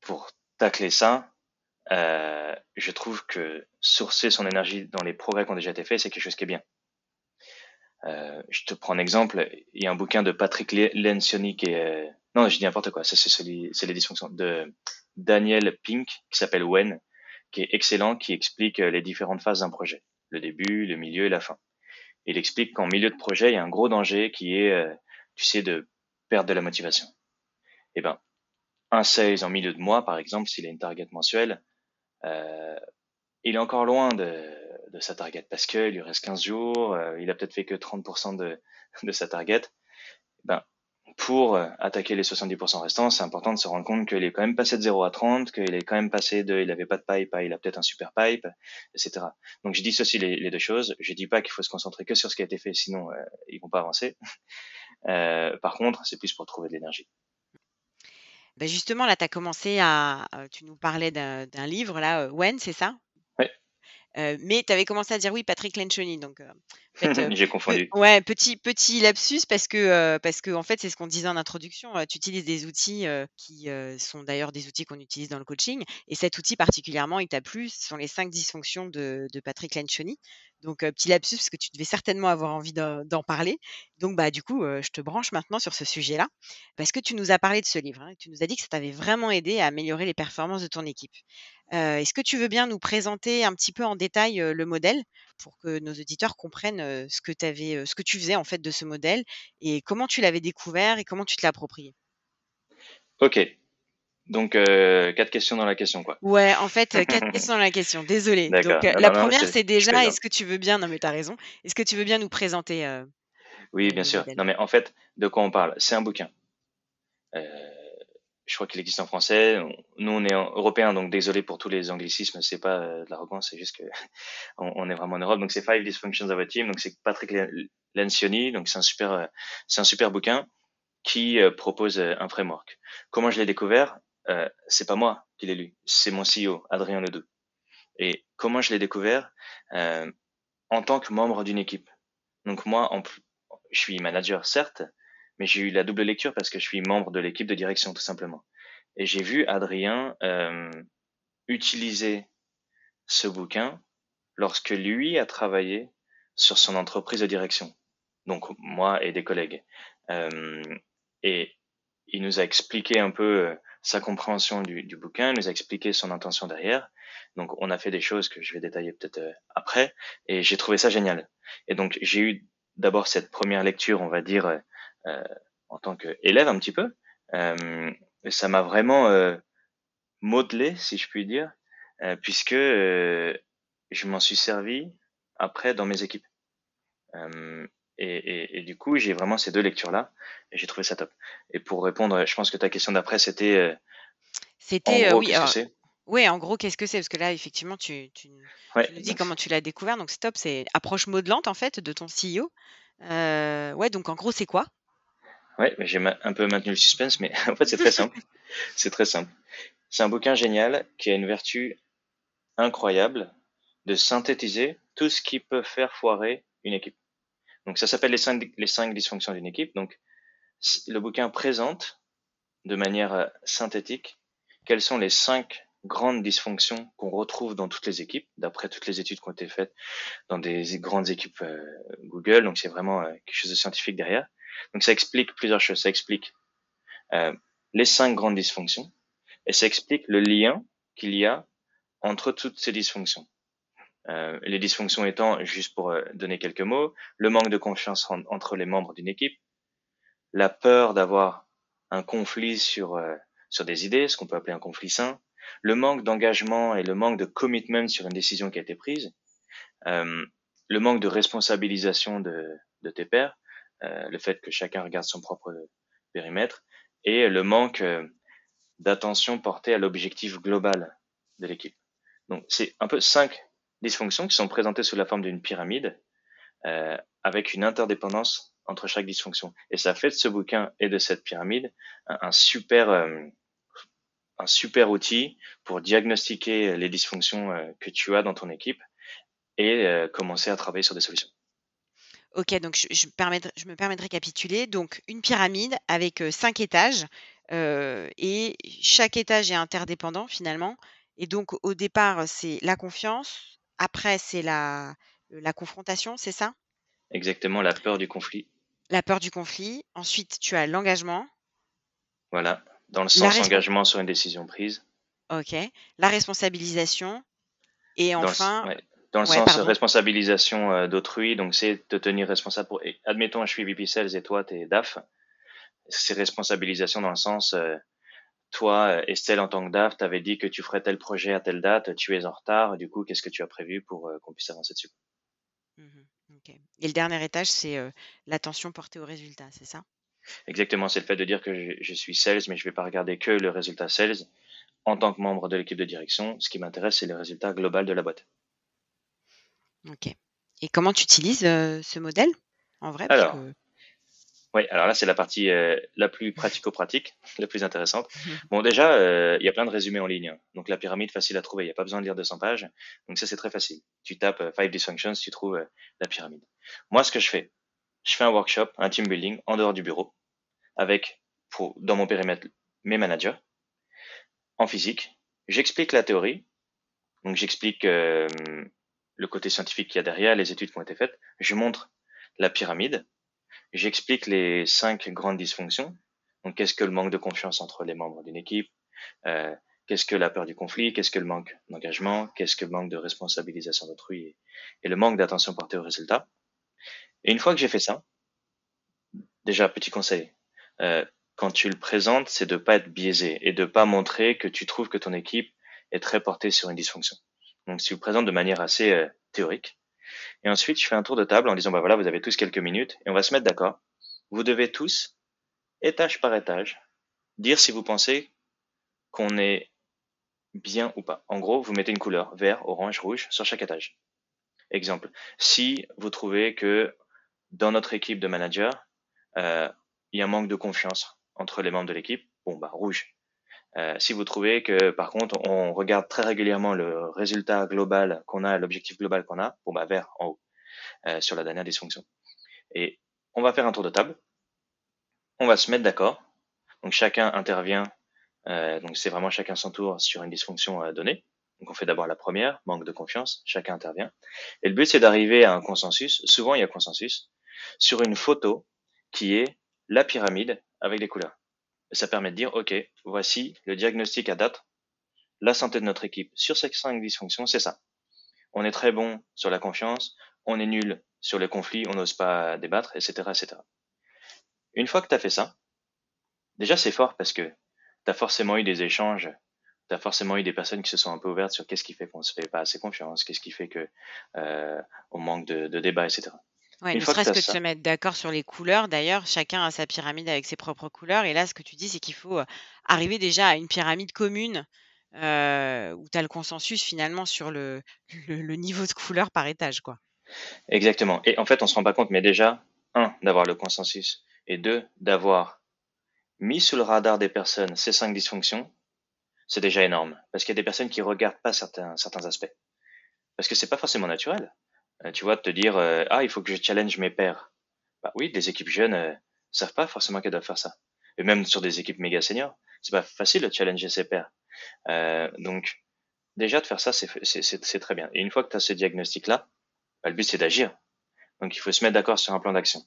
pour tacler ça, euh, je trouve que sourcer son énergie dans les progrès qui ont déjà été faits, c'est quelque chose qui est bien. Euh, je te prends un exemple. Il y a un bouquin de Patrick Lencioni qui est, euh, non, je dis n'importe quoi. Ça, c'est celui, c'est les dysfonctions de Daniel Pink qui s'appelle When, qui est excellent, qui explique euh, les différentes phases d'un projet. Le début, le milieu et la fin. Il explique qu'en milieu de projet, il y a un gros danger qui est, tu sais, de perdre de la motivation. Eh ben, un sales en milieu de mois, par exemple, s'il a une target mensuelle, euh, il est encore loin de, de sa target parce qu'il lui reste 15 jours, euh, il a peut-être fait que 30% de, sa target. Ben, pour euh, attaquer les 70% restants, c'est important de se rendre compte qu'il est quand même passé de 0 à 30, qu'il est quand même passé de il avait pas de pipe à il a peut-être un super pipe, etc. Donc je dissocie les, les deux choses. Je dis pas qu'il faut se concentrer que sur ce qui a été fait, sinon euh, ils vont pas avancer. Euh, par contre, c'est plus pour trouver de l'énergie. Ben justement, là, tu as commencé à. Tu nous parlais d'un livre, là, When, c'est ça? Mais tu avais commencé à dire oui, Patrick Lencioni. Donc, J'ai confondu. ouais, petit, petit lapsus parce que, parce que en fait, c'est ce qu'on disait en introduction. tu utilises des outils qui sont d'ailleurs des outils qu'on utilise dans le coaching. Et cet outil particulièrement, il t'a plu. Ce sont les cinq dysfonctions de, de Patrick Lencioni. Donc, petit lapsus parce que tu devais certainement avoir envie d'en parler. Donc, bah, du coup, je te branche maintenant sur ce sujet-là parce que tu nous as parlé de ce livre. Hein, tu nous as dit que ça t'avait vraiment aidé à améliorer les performances de ton équipe. Est-ce que tu veux bien nous présenter un petit peu en détail le modèle pour que nos auditeurs comprennent ce que, avais, ce que tu faisais en fait de ce modèle et comment tu l'avais découvert et comment tu te l'as approprié? Ok. Donc, quatre questions dans la question, quoi. Ouais, en fait, quatre questions dans la question. Désolée. Donc, la première, c'est déjà, est-ce que tu veux bien, non mais tu as raison, est-ce que tu veux bien nous présenter Oui, bien sûr. Non mais en fait, de quoi on parle? C'est un bouquin je crois qu'il existe en français. Nous, on est européens, donc désolé pour tous les anglicismes, c'est pas euh, de l'arrogance, c'est juste que on, est vraiment en Europe. Donc c'est Five Dysfunctions of a Team, donc c'est Patrick Lencioni, donc c'est un super, euh, c'est un super bouquin qui euh, propose un framework. Comment je l'ai découvert? Euh, C'est pas moi qui l'ai lu, c'est mon CEO Adrien Ledoux. Et comment je l'ai découvert? En tant que membre d'une équipe. Donc moi, en, je suis manager certes, mais j'ai eu la double lecture parce que je suis membre de l'équipe de direction tout simplement. Et j'ai vu Adrien euh, utiliser ce bouquin lorsque lui a travaillé sur son entreprise de direction. Donc moi et des collègues. Euh, et il nous a expliqué un peu euh, sa compréhension du, du, bouquin, il nous a expliqué son intention derrière. Donc on a fait des choses que je vais détailler peut-être euh, après, et j'ai trouvé ça génial. Et donc j'ai eu d'abord cette première lecture, on va dire, euh, en tant qu'élève un petit peu. Euh, ça m'a vraiment euh, modelé, si je puis dire, puisque je m'en suis servi après dans mes équipes. Et, et, du coup, j'ai vraiment ces deux lectures-là et j'ai trouvé ça top. Et pour répondre, je pense que ta question d'après, c'était. c'était, oui. oui, en gros, qu'est-ce que c'est? Parce que là, effectivement, tu, tu, nous dis comment tu l'as découvert. Donc, c'est top. C'est approche modelante, en fait, de ton CEO. ouais, donc en gros, c'est quoi? Ouais, j'ai un peu maintenu le suspense, mais en fait, c'est très simple. c'est très simple. C'est un bouquin génial qui a une vertu incroyable de synthétiser tout ce qui peut faire foirer une équipe. Donc, ça s'appelle les cinq, les cinq dysfonctions d'une équipe. Donc, le bouquin présente de manière euh, synthétique quelles sont les cinq grandes dysfonctions qu'on retrouve dans toutes les équipes, d'après toutes les études qui ont été faites dans des grandes équipes euh, Google. Donc, c'est vraiment euh, quelque chose de scientifique derrière. Donc ça explique plusieurs choses. Ça explique euh, les cinq grandes dysfonctions et ça explique le lien qu'il y a entre toutes ces dysfonctions. Euh, les dysfonctions étant, juste pour euh, donner quelques mots, le manque de confiance entre les membres d'une équipe, la peur d'avoir un conflit sur, euh, sur des idées, ce qu'on peut appeler un conflit sain, le manque d'engagement et le manque de commitment sur une décision qui a été prise, euh, le manque de responsabilisation de, de tes pairs, le fait que chacun regarde son propre périmètre et le manque euh, d'attention portée à l'objectif global de l'équipe. Donc c'est un peu cinq dysfonctions qui sont présentées sous la forme d'une pyramide euh, avec une interdépendance entre chaque dysfonction. Et ça fait de ce bouquin et de cette pyramide un, super, euh, un super outil pour diagnostiquer les dysfonctions euh, que tu as dans ton équipe et euh, commencer à travailler sur des solutions. Ok, donc je, je, je me permets de récapituler. Donc une pyramide avec cinq étages et chaque étage est interdépendant finalement. Et donc au départ, c'est la confiance, après c'est la, la confrontation, c'est ça? Exactement, la peur du conflit. La peur du conflit. Ensuite, tu as l'engagement. Voilà, dans le sens engagement sur une décision prise. Ok. La responsabilisation. Et enfin. Dans le, sens responsabilisation euh, d'autrui, donc c'est te tenir responsable pour. admettons, je suis VP Sales et toi, tu es DAF. C'est responsabilisation dans le sens. Euh, toi, Estelle, en tant que DAF, tu avais dit que tu ferais tel projet à telle date, tu es en retard, du coup, qu'est-ce que tu as prévu pour euh, qu'on puisse avancer dessus? Mmh et le dernier étage, c'est l'attention portée au résultat, c'est ça? Exactement, c'est le fait de dire que je, suis sales, mais je ne vais pas regarder que le résultat sales. En tant que membre de l'équipe de direction, ce qui m'intéresse, c'est le résultat global de la boîte. Ok. Et comment tu utilises ce modèle en vrai Alors, oui, alors là, c'est la partie euh, la plus pratico-pratique, la plus intéressante. Mhm. Bon, déjà, euh, il y a plein de résumés en ligne. Hein. Donc, la pyramide, facile à trouver. Il n'y a pas besoin de lire 200 pages. Donc, ça, c'est très facile. Tu tapes euh, Five Dysfunctions, tu trouves la pyramide. Moi, ce que je fais, je fais un workshop, un team building en dehors du bureau, avec, pour, dans mon périmètre, mes managers, en physique. J'explique la théorie. Donc, j'explique le côté scientifique qu'il y a derrière, les études qui ont été faites. Je montre la pyramide J'explique les cinq grandes dysfonctions. Donc, qu'est-ce que le manque de confiance entre les membres d'une équipe euh, Qu'est-ce que la peur du conflit Qu'est-ce que le manque d'engagement Qu'est-ce que le manque de responsabilisation d'autrui et, le manque d'attention portée au résultat Et une fois que j'ai fait ça, déjà petit conseil, euh, quand tu le présentes, c'est de pas être biaisé et de pas montrer que tu trouves que ton équipe est très portée sur une dysfonction. Donc, si tu le présentes de manière assez euh, théorique, et ensuite, je fais un tour de table en disant, bah voilà, vous avez tous quelques minutes et on va se mettre d'accord. Vous devez tous, étage par étage, dire si vous pensez qu'on est bien ou pas. En gros, vous mettez une couleur, vert, orange, rouge, sur chaque étage. Exemple, si vous trouvez que dans notre équipe de managers, euh, il y a un manque de confiance entre les membres de l'équipe, bon bah rouge. Euh, si vous trouvez que par contre on regarde très régulièrement le résultat global qu'on a, l'objectif global qu'on a, bon bah vert en haut euh, sur la dernière dysfonction. Et on va faire un tour de table. On va se mettre d'accord. Donc chacun intervient. Euh, donc c'est vraiment chacun son tour sur une dysfonction donnée. Donc on fait d'abord la première, manque de confiance. Chacun intervient. Et le but c'est d'arriver à un consensus. Souvent il y a consensus sur une photo qui est la pyramide avec les couleurs ça permet de dire, OK, voici le diagnostic à date, la santé de notre équipe sur ces cinq dysfonctions, c'est ça. On est très bon sur la confiance, on est nul sur les conflits, on n'ose pas débattre, etc., etc. Une fois que tu as fait ça, déjà c'est fort parce que tu as forcément eu des échanges, tu as forcément eu des personnes qui se sont un peu ouvertes sur qu'est-ce qui fait qu'on se fait pas assez confiance, qu'est-ce qui fait que euh, on manque de, de débat, etc. Ouais, ne serait-ce que, de se mettre d'accord sur les couleurs. D'ailleurs, chacun a sa pyramide avec ses propres couleurs. Et là, ce que tu dis, c'est qu'il faut arriver déjà à une pyramide commune où tu as le consensus finalement sur le, le, niveau de couleur par étage. quoi. Exactement. Et en fait, on se rend pas compte, mais déjà, un, d'avoir le consensus, et deux, d'avoir mis sous le radar des personnes ces cinq dysfonctions, c'est déjà énorme. Parce qu'il y a des personnes qui regardent pas certains, certains aspects. Parce que c'est pas forcément naturel. Euh, tu vois, te dire euh, ah il faut que je challenge mes pairs. Bah oui, des équipes jeunes euh, savent pas forcément qu'elles doivent faire ça. Et même sur des équipes méga seniors, c'est pas facile de challenger ses pairs. Donc déjà de faire ça, c'est très bien. Et une fois que tu as ce diagnostic-là, bah, le but c'est d'agir. Donc il faut se mettre d'accord sur un plan d'action.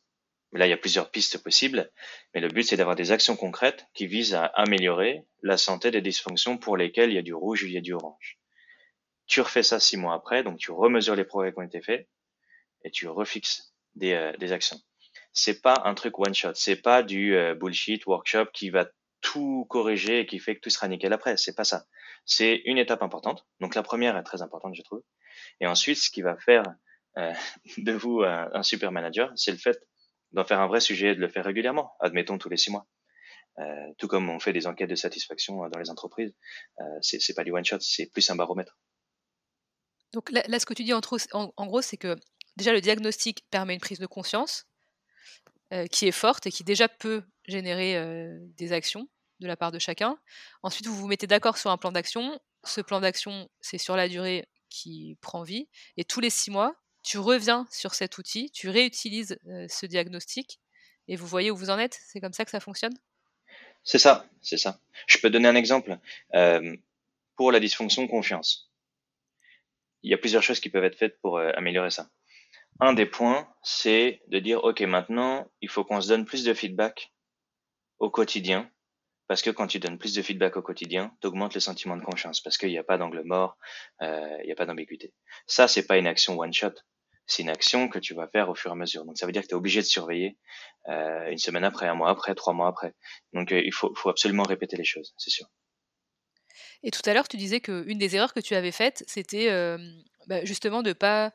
Là, il y a plusieurs pistes possibles, mais le but c'est d'avoir des actions concrètes qui visent à améliorer la santé des dysfonctions pour lesquelles il y a du rouge ou il y a du orange. Tu refais ça six mois après, donc tu remesures les progrès qui ont été faits et tu refixes des, euh, des actions. C'est pas un truc one shot, c'est pas du euh, bullshit workshop qui va tout corriger et qui fait que tout sera nickel après. C'est pas ça. C'est une étape importante. Donc la première est très importante, je trouve. Et ensuite, ce qui va faire euh, de vous un, super manager, c'est le fait d'en faire un vrai sujet et de le faire régulièrement. Admettons tous les six mois. Euh, tout comme on fait des enquêtes de satisfaction dans les entreprises, euh, c'est pas du one shot, c'est plus un baromètre. Donc là, ce que tu dis en, gros, c'est que déjà le diagnostic permet une prise de conscience. qui est forte et qui déjà peut générer des actions de la part de chacun. Ensuite, vous vous mettez d'accord sur un plan d'action. Ce plan d'action, c'est sur la durée qui prend vie. Et tous les six mois, tu reviens sur cet outil, tu réutilises ce diagnostic et vous voyez où vous en êtes. C'est comme ça que ça fonctionne? C'est ça, c'est ça. Je peux donner un exemple. pour la dysfonction confiance, il y a plusieurs choses qui peuvent être faites pour améliorer ça. Un des points, c'est de dire, OK, maintenant, il faut qu'on se donne plus de feedback au quotidien parce que quand tu donnes plus de feedback au quotidien, tu augmentes le sentiment de confiance parce qu'il n'y a pas d'angle mort, euh, il n'y a pas d'ambiguïté. Ça, c'est pas une action one shot, c'est une action que tu vas faire au fur et à mesure. Donc ça veut dire que tu es obligé de surveiller euh, une semaine après, un mois après, trois mois après. Donc euh, il faut absolument répéter les choses, c'est sûr. Et tout à l'heure, tu disais qu'une des erreurs que tu avais faites, c'était euh, bah, justement de pas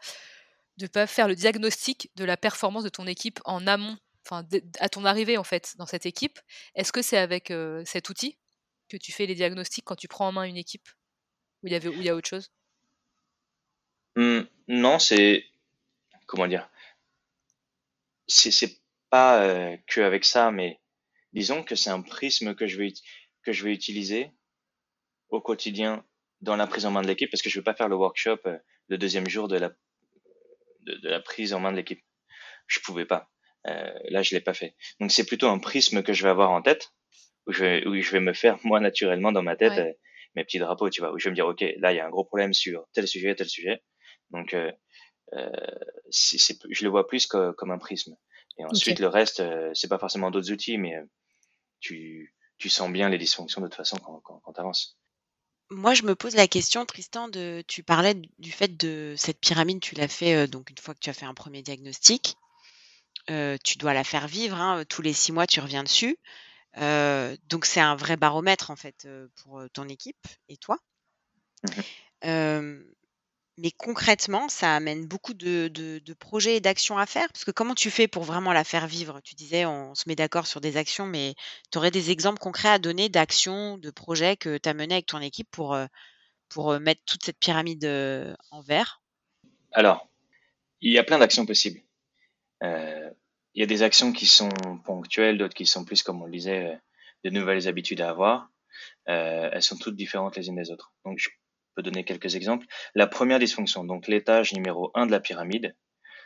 de pas faire le diagnostic de la performance de ton équipe en amont enfin, à ton arrivée en fait dans cette équipe, est-ce que c'est avec cet outil que tu fais les diagnostics quand tu prends en main une équipe? Ou il y avait il y a autre chose? Mmh, Non, c'est comment dire, c'est pas que avec ça, mais disons que c'est un prisme que je vais que je vais utiliser au quotidien dans la prise en main de l'équipe parce que je ne veux pas faire le workshop le deuxième jour de la de, de la prise en main de l'équipe. Je pouvais pas. Euh, là, je l'ai pas fait. Donc, c'est plutôt un prisme que je vais avoir en tête, où je vais, où je vais me faire moi naturellement dans ma tête euh, mes petits drapeaux, tu vois, où je vais me dire, ok, là, il y a un gros problème sur tel sujet, tel sujet. Donc, euh, euh c'est, je le vois plus comme un prisme. Et ensuite, le reste, c'est pas forcément d'autres outils, mais tu, tu sens bien les dysfonctions de toute façon quand, quand, quand tu avances. Moi, je me pose la question, Tristan, de, tu parlais du fait de cette pyramide, tu l'as fait donc une fois que tu as fait un premier diagnostic tu dois la faire vivre, hein, tous les six mois, tu reviens dessus. donc c'est un vrai baromètre en fait, pour, ton équipe et toi. Mmh mais concrètement, ça amène beaucoup de projets et d'actions à faire? Parce que comment tu fais pour vraiment la faire vivre? Tu disais, on se met d'accord sur des actions, mais tu aurais des exemples concrets à donner d'actions, de projets que tu as menés avec ton équipe pour, pour, mettre toute cette pyramide, en vert? Alors, il y a plein d'actions possibles. Euh, il y a des actions qui sont ponctuelles, d'autres qui sont plus, comme on le disait, euh, de nouvelles habitudes à avoir. Euh, elles sont toutes différentes les unes des autres. Donc, peux donner quelques exemples. La première dysfonction, donc l'étage numéro 1 de la pyramide,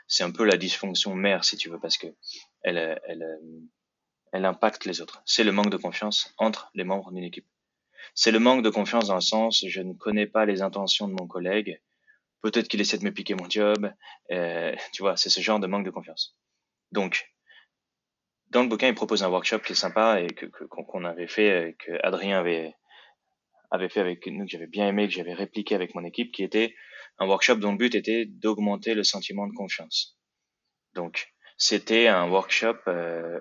c'est un peu la dysfonction mère, si tu veux, parce que elle, elle, elle impacte les autres. C'est le manque de confiance entre les membres d'une équipe. C'est le manque de confiance dans le sens, je ne connais pas les intentions de mon collègue, peut-être qu'il essaie de me piquer mon job. Euh, tu vois, c'est ce genre de manque de confiance. Donc, dans le bouquin, il propose un workshop qui est sympa et que qu'on avait fait, euh, que Adrien avait avait fait avec nous, que j'avais bien aimé, que j'avais répliqué avec mon équipe, qui était un workshop dont le but était d'augmenter le sentiment de confiance. Donc, c'était un workshop euh,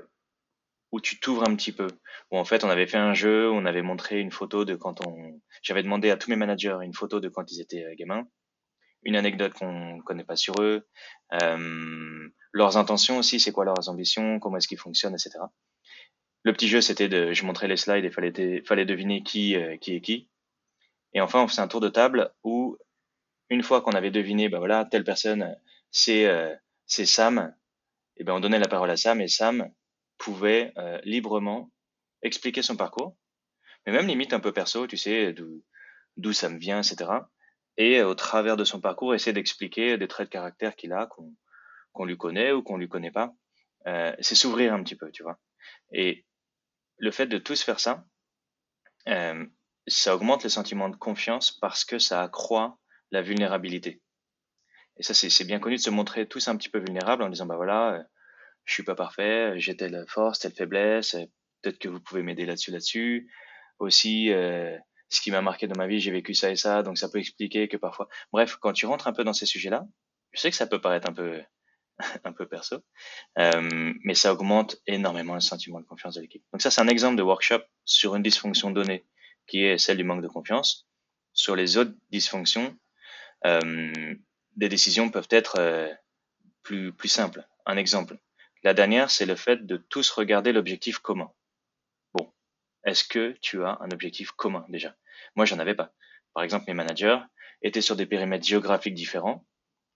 où tu t'ouvres un petit peu. Où en fait, on avait fait un jeu, on avait montré une photo de quand on. J'avais demandé à tous mes managers une photo de quand ils étaient euh, gamins une anecdote qu'on connaît pas sur eux, euh, leurs intentions aussi, c'est quoi leurs ambitions, comment est-ce qu'ils fonctionnent, etc. Le petit jeu, c'était de, je montrais les slides et fallait, fallait deviner qui, euh, qui est qui. Et enfin, on faisait un tour de table où, une fois qu'on avait deviné, ben voilà, telle personne, c'est, euh, c'est Sam, et ben on donnait la parole à Sam et Sam pouvait euh, librement expliquer son parcours, mais même limite un peu perso, tu sais, d'où, ça me vient, etc et au travers de son parcours, essayer d'expliquer des traits de caractère qu'il a, qu'on qu'on lui connaît ou qu'on lui connaît pas. Euh, c'est s'ouvrir un petit peu, tu vois. Et le fait de tous faire ça, euh, ça augmente le sentiment de confiance parce que ça accroît la vulnérabilité. Et ça, c'est bien connu de se montrer tous un petit peu vulnérables en disant, bah voilà, euh, je suis pas parfait, j'ai telle force, telle faiblesse, peut-être que vous pouvez m'aider là-dessus, là-dessus. Aussi, euh, ce qui m'a marqué dans ma vie, j'ai vécu ça et ça, donc ça peut expliquer que parfois. Bref, quand tu rentres un peu dans ces sujets-là, je sais que ça peut paraître un peu, un peu perso, euh, mais ça augmente énormément le sentiment de confiance de l'équipe. Donc ça, c'est un exemple de workshop sur une dysfonction donnée, qui est celle du manque de confiance. Sur les autres dysfonctions, euh, des décisions peuvent être euh, plus, plus simples. Un exemple. La dernière, c'est le fait de tous regarder l'objectif commun. Bon, est-ce que tu as un objectif commun déjà? Moi, j'en avais pas. Par exemple, mes managers étaient sur des périmètres géographiques différents.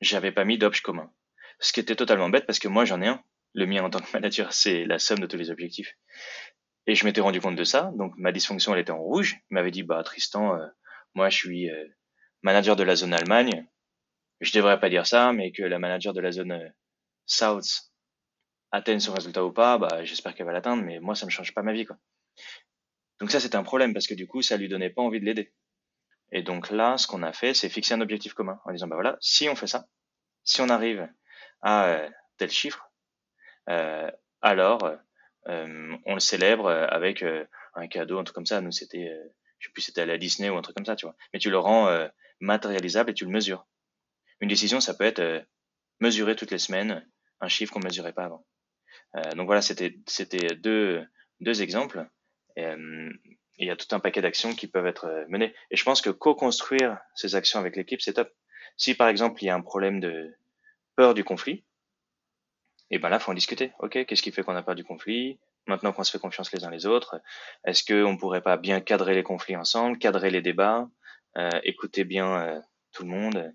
J'avais pas mis d'obj commun. Ce qui était totalement bête parce que moi, j'en ai un. le mien en tant que manager, c'est la somme de tous les objectifs. Et je m'étais rendu compte de ça, donc ma dysfonction, elle était en rouge. Il m'avait dit, bah Tristan, euh, moi je suis euh, manager de la zone Allemagne. Je devrais pas dire ça, mais que la manager de la zone euh, South atteigne son résultat ou pas, bah j'espère qu'elle va l'atteindre, mais moi ça me change pas ma vie, quoi. Donc ça, c'était un problème parce que du coup, ça lui donnait pas envie de l'aider. Et donc là, ce qu'on a fait, c'est fixer un objectif commun en disant, bah voilà, si on fait ça, si on arrive à tel chiffre, euh, alors euh, on le célèbre avec euh, un cadeau, un truc comme ça. Nous, c'était, je sais plus, c'était à la Disney ou un truc comme ça, tu vois. Mais tu le rends matérialisable et tu le mesures. Une décision, ça peut être mesurer toutes les semaines un chiffre qu'on mesurait pas avant. donc voilà, c'était c'était deux deux exemples. Et, il y a tout un paquet d'actions qui peuvent être menées. Et je pense que co-construire ces actions avec l'équipe, c'est top. Si par exemple il y a un problème de peur du conflit, et ben là, faut en discuter. Ok, qu'est-ce qui fait qu'on a peur du conflit? Maintenant qu'on se fait confiance les uns les autres, est-ce qu'on ne pourrait pas bien cadrer les conflits ensemble, cadrer les débats, euh, écouter bien euh, tout le monde,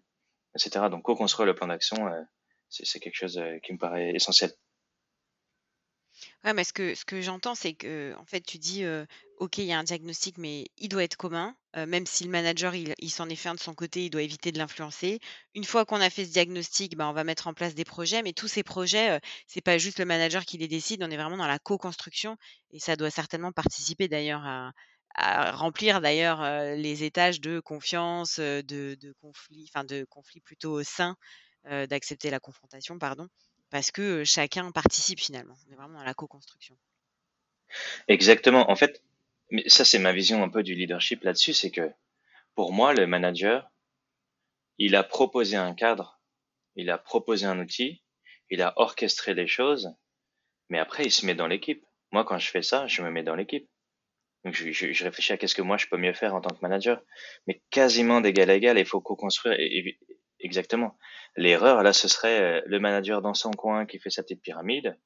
etc. Donc, co-construire le plan d'action, euh, c'est quelque chose qui me paraît essentiel. Ouais, mais ce que, ce que j'entends, c'est que, en fait, tu dis, OK, il y a un diagnostic, mais il doit être commun. même si le manager, il, il s'en est fait un de son côté, il doit éviter de l'influencer. Une fois qu'on a fait ce diagnostic, ben, on va mettre en place des projets, mais tous ces projets, c'est pas juste le manager qui les décide, on est vraiment dans la co-construction et ça doit certainement participer d'ailleurs à, remplir d'ailleurs les étages de confiance, de, conflit, enfin de conflit plutôt sain, d'accepter la confrontation, pardon parce que chacun participe finalement. On est vraiment dans la co-construction. Exactement. En fait, ça c'est ma vision un peu du leadership là-dessus, c'est que pour moi, le manager, il a proposé un cadre, il a proposé un outil, il a orchestré des choses, mais après il se met dans l'équipe. Moi, quand je fais ça, je me mets dans l'équipe. Donc je, je, réfléchis à qu'est-ce que moi je peux mieux faire en tant que manager, mais quasiment d'égal à égal. Il faut co-construire. Et, Exactement. L'erreur, là, ce serait euh, le manager dans son coin qui fait sa petite pyramide,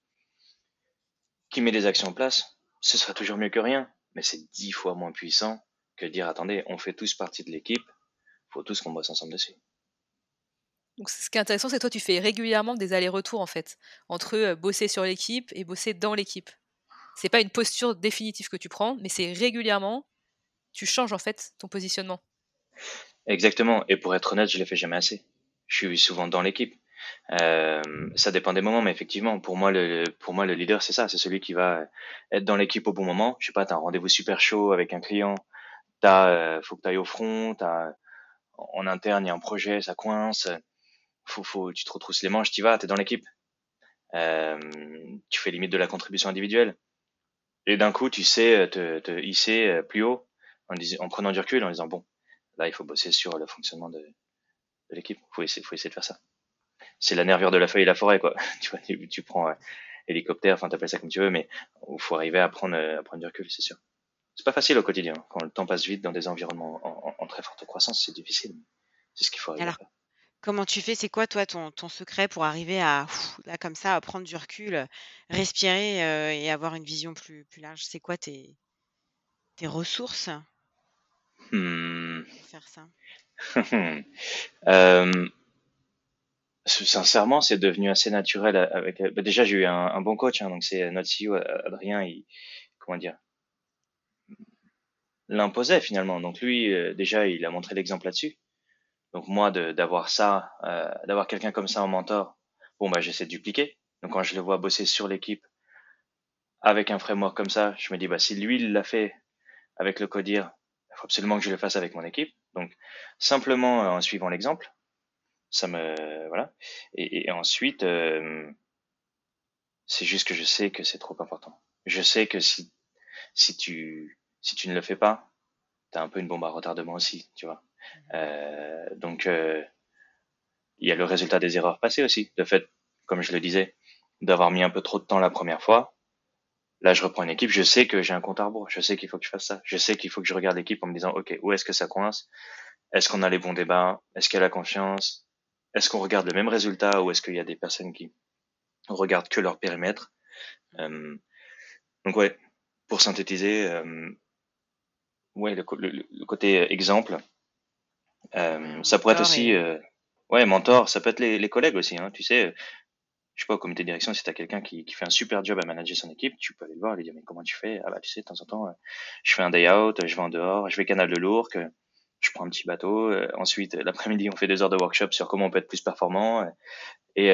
qui met des actions en place. Ce sera toujours mieux que rien, mais c'est dix fois moins puissant que dire attendez, on fait tous partie de l'équipe, faut tous qu'on bosse ensemble dessus. Donc ce qui est intéressant, c'est que toi tu fais régulièrement des allers-retours en fait entre euh, bosser sur l'équipe et bosser dans l'équipe. C'est pas une posture définitive que tu prends, mais c'est régulièrement tu changes en fait ton positionnement. Exactement. Et pour être honnête, je l'ai fait jamais assez. Je suis souvent dans l'équipe. Euh, ça dépend des moments, mais effectivement, pour moi, le, pour moi, le leader, c'est ça. C'est celui qui va être dans l'équipe au bon moment. Je sais pas, t'as un rendez-vous super chaud avec un client. T'as, euh, faut que t'ailles au front. T'as, en interne, il y a un projet, ça coince. Faut, faut, tu te retrousses les manches, t'y vas, t'es dans l'équipe. Euh, tu fais limite de la contribution individuelle. Et d'un coup, tu sais te, te hisser plus haut en, en prenant du recul, en disant bon, Là, il faut bosser sur le fonctionnement de, de l'équipe. Il faut essayer, faut essayer de faire ça. C'est la nervure de la feuille et la forêt, quoi. tu vois, tu, prends euh, hélicoptère, enfin, t'appelles ça comme tu veux, mais il faut arriver à prendre, à prendre du recul, c'est sûr. C'est pas facile au quotidien. Quand le temps passe vite dans des environnements en, très forte croissance, c'est difficile. C'est ce qu'il faut arriver Alors, à faire. Comment tu fais? C'est quoi, toi, ton, ton, secret pour arriver à, là, comme ça, à prendre du recul, respirer euh, et avoir une vision plus, plus large? C'est quoi tes, tes ressources? Hmm. Faire ça. euh, sincèrement, c'est devenu assez naturel. Avec, bah déjà, j'ai eu un, un, bon coach, hein, donc c'est notre CEO, Adrien, il, comment dire, l'imposait finalement. Donc lui, euh, déjà, il a montré l'exemple là-dessus. Donc moi, d'avoir ça, euh, d'avoir quelqu'un comme ça en mentor, bon bah j'essaie de dupliquer. Donc quand je le vois bosser sur l'équipe avec un framework comme ça, je me dis bah si lui il l'a fait avec le codir, il faut absolument que je le fasse avec mon équipe. Donc, simplement euh, en suivant l'exemple, ça me voilà. Et, ensuite, euh, c'est juste que je sais que c'est trop important. Je sais que si si tu si tu ne le fais pas, t'as un peu une bombe à retardement aussi, tu vois. Euh, donc, il y a le résultat des erreurs passées aussi. Le fait, comme je le disais, d'avoir mis un peu trop de temps la première fois, Là, je reprends une équipe, je sais que j'ai un compte à rebours, je sais qu'il faut que je fasse ça, je sais qu'il faut que je regarde l'équipe en me disant, OK, où est-ce que ça coince? Est-ce qu'on a les bons débats? Est-ce qu'il y a la confiance? Est-ce qu'on regarde le même résultat ou est-ce qu'il y a des personnes qui regardent que leur périmètre? Euh, Donc ouais, pour synthétiser, euh, ouais, le, côté exemple, euh, ça pourrait être aussi, ouais, mentor, ça peut être les, les collègues aussi, hein, tu sais, je sais pas, au comité de direction, si tu as quelqu'un qui, qui, fait un super job à manager son équipe, tu peux aller le voir et lui dire, mais comment tu fais? Ah bah tu sais, de temps en temps, euh, je fais un day out, je vais en dehors, je vais canal de l'Ourcq, je prends un petit bateau. Euh, ensuite, l'après-midi, on fait deux heures de workshop sur comment on peut être plus performant. Euh, et,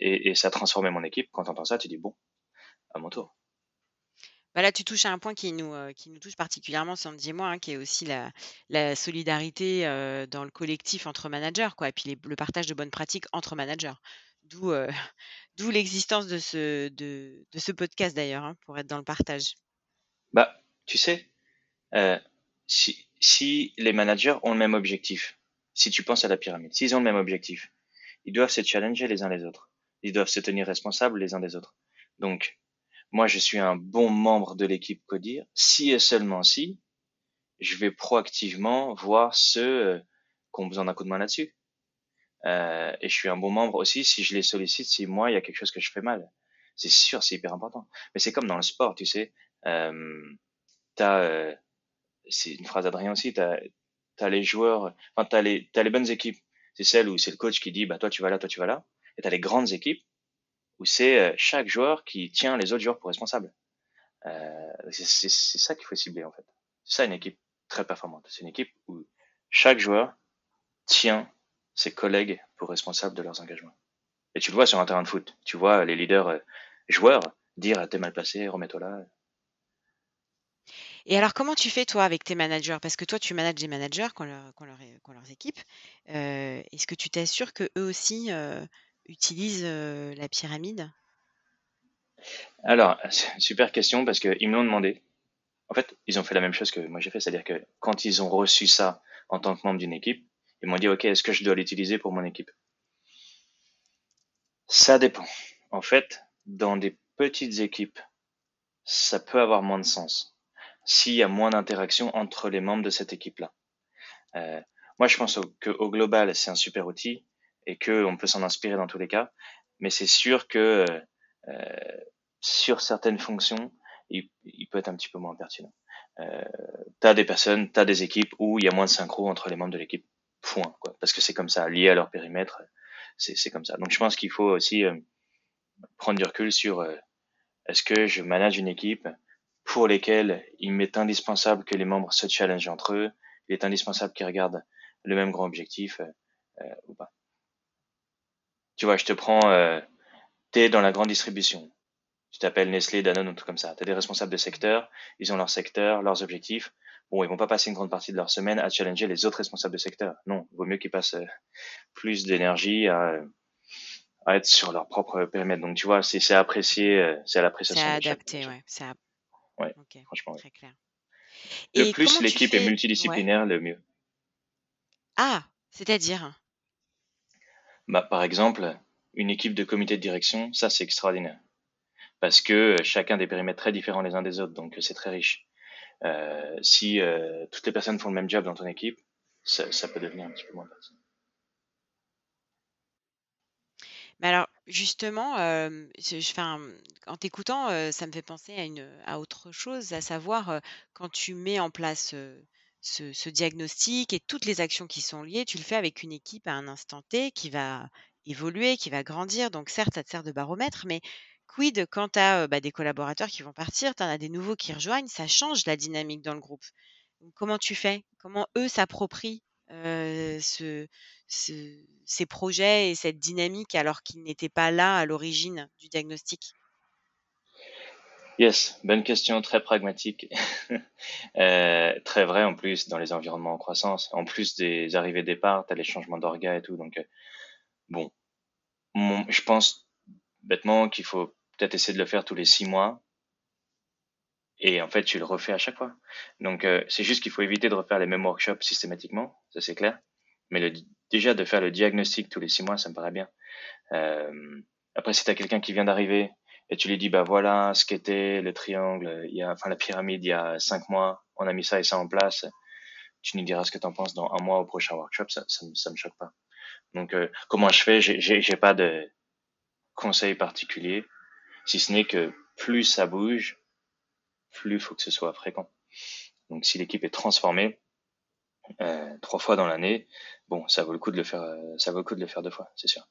et, et ça a transformé mon équipe. Quand tu entends ça, tu dis, bon, à mon tour. Bah là, tu touches à un point qui nous, qui nous touche particulièrement, Sandy et moi, hein, qui est aussi la, la solidarité dans le collectif entre managers, quoi, et puis le partage de bonnes pratiques entre managers. D'où d'où l'existence de ce, podcast d'ailleurs, hein, pour être dans le partage. Bah, tu sais, euh, si, les managers ont le même objectif, si tu penses à la pyramide, s'ils ont le même objectif, ils doivent se challenger les uns les autres. Ils doivent se tenir responsables les uns des autres. Donc, moi, je suis un bon membre de l'équipe Codir. Si et seulement si, je vais proactivement voir ceux qui ont besoin d'un coup de main là-dessus. Euh, et je suis un bon membre aussi si je les sollicite, si moi, il y a quelque chose que je fais mal. C'est sûr, c'est hyper important. Mais c'est comme dans le sport, tu sais. Euh, t'as, euh, c'est une phrase d'Adrien aussi, t'as, as les joueurs, enfin, t'as les, t'as les bonnes équipes. C'est celle où c'est le coach qui dit, bah, toi, tu vas là, toi, tu vas là. Et t'as les grandes équipes où c'est chaque joueur qui tient les autres joueurs pour responsables. C'est ça qu'il faut cibler, en fait. C'est ça une équipe très performante. C'est une équipe où chaque joueur tient ses collègues pour responsables de leurs engagements. Et tu le vois sur un terrain de foot. Tu vois les leaders euh, joueurs dire t'es mal placé, remets-toi là. Et alors, comment tu fais, toi, avec tes managers? Parce que toi, tu manages des managers quand, leur, quand, leur, quand leurs équipes. Euh, Est-ce que tu t'assures qu'eux aussi euh, utilisent euh, la pyramide? Alors, super question parce qu'ils me l'ont demandé. En fait, ils ont fait la même chose que moi j'ai fait. C'est-à-dire que quand ils ont reçu ça en tant que membre d'une équipe, ils m'ont dit, OK, est-ce que je dois l'utiliser pour mon équipe? Ça dépend. En fait, dans des petites équipes, ça peut avoir moins de sens s'il y a moins d'interaction entre les membres de cette équipe-là. Euh, moi, je pense qu'au global, c'est un super outil et qu'on peut s'en inspirer dans tous les cas, mais c'est sûr que euh, sur certaines fonctions, il, peut être un petit peu moins pertinent. Euh, tu as des personnes, tu as des équipes où il y a moins de synchro entre les membres de l'équipe. Point, quoi. Parce que c'est comme ça, lié à leur périmètre, c'est comme ça. Donc je pense qu'il faut aussi euh, prendre du recul sur euh, est-ce que je manage une équipe pour lesquelles il m'est indispensable que les membres se challengent entre eux, il est indispensable qu'ils regardent le même grand objectif euh, ou pas. Tu vois, je te prends, euh, t'es dans la grande distribution, tu t'appelles Nestlé, Danone, ou tout comme ça. Tu as des responsables de secteur, ils ont leur secteur, leurs objectifs. Bon, ils vont pas passer une grande partie de leur semaine à challenger les autres responsables de secteur. Non, il vaut mieux qu'ils passent euh, plus d'énergie à, à, être sur leur propre périmètre. Donc, tu vois, c'est apprécié, euh, c'est à l'appréciation. C'est adapté, ouais. C'est ouais, franchement. Très clair. Le plus l'équipe est multidisciplinaire, le mieux. Ah, c'est-à-dire? Bah, Par exemple, une équipe de comité de direction, ça c'est extraordinaire parce que chacun des périmètres très différents les uns des autres, donc c'est très riche. Euh, si euh, toutes les personnes font le même job dans ton équipe, ça, peut devenir un petit peu moins facile. Mais alors, justement, euh, en t'écoutant, ça me fait penser à, autre chose, à savoir quand tu mets en place ce, ce, diagnostic et toutes les actions qui sont liées, tu le fais avec une équipe à un instant T qui va évoluer, qui va grandir. Donc certes, ça te sert de baromètre, mais Quid quand tu as bah, des collaborateurs qui vont partir, tu en as des nouveaux qui rejoignent, ça change la dynamique dans le groupe. comment tu fais? Comment eux s'approprient ce, ces projets et cette dynamique alors qu'ils n'étaient pas là à l'origine du diagnostic? Yes, bonne question, très pragmatique, euh, très vrai en plus dans les environnements en croissance. En plus des arrivées départ, tu as les changements d'orga et tout. Donc, bon, je pense bêtement qu'il faut peut-être essayer de le faire tous les six mois. Et en fait, tu le refais à chaque fois. Donc, euh, c'est juste qu'il faut éviter de refaire les mêmes workshops systématiquement, ça c'est clair. Mais le, déjà, de faire le diagnostic tous les six mois, ça me paraît bien. Euh, après, si tu as quelqu'un qui vient d'arriver et tu lui dis, bah voilà ce qu'était le triangle, il y a, enfin la pyramide il y a cinq mois, on a mis ça et ça en place, tu nous diras ce que tu en penses dans un mois au prochain workshop, ça, ça, me choque pas. Donc, euh, comment je fais? J'ai pas de conseils particuliers si ce n'est que plus ça bouge, plus il faut que ce soit fréquent. Donc si l'équipe est transformée euh, trois fois dans l'année, bon, ça vaut le coup de le faire, euh, ça vaut le coup de le faire deux fois, c'est sûr.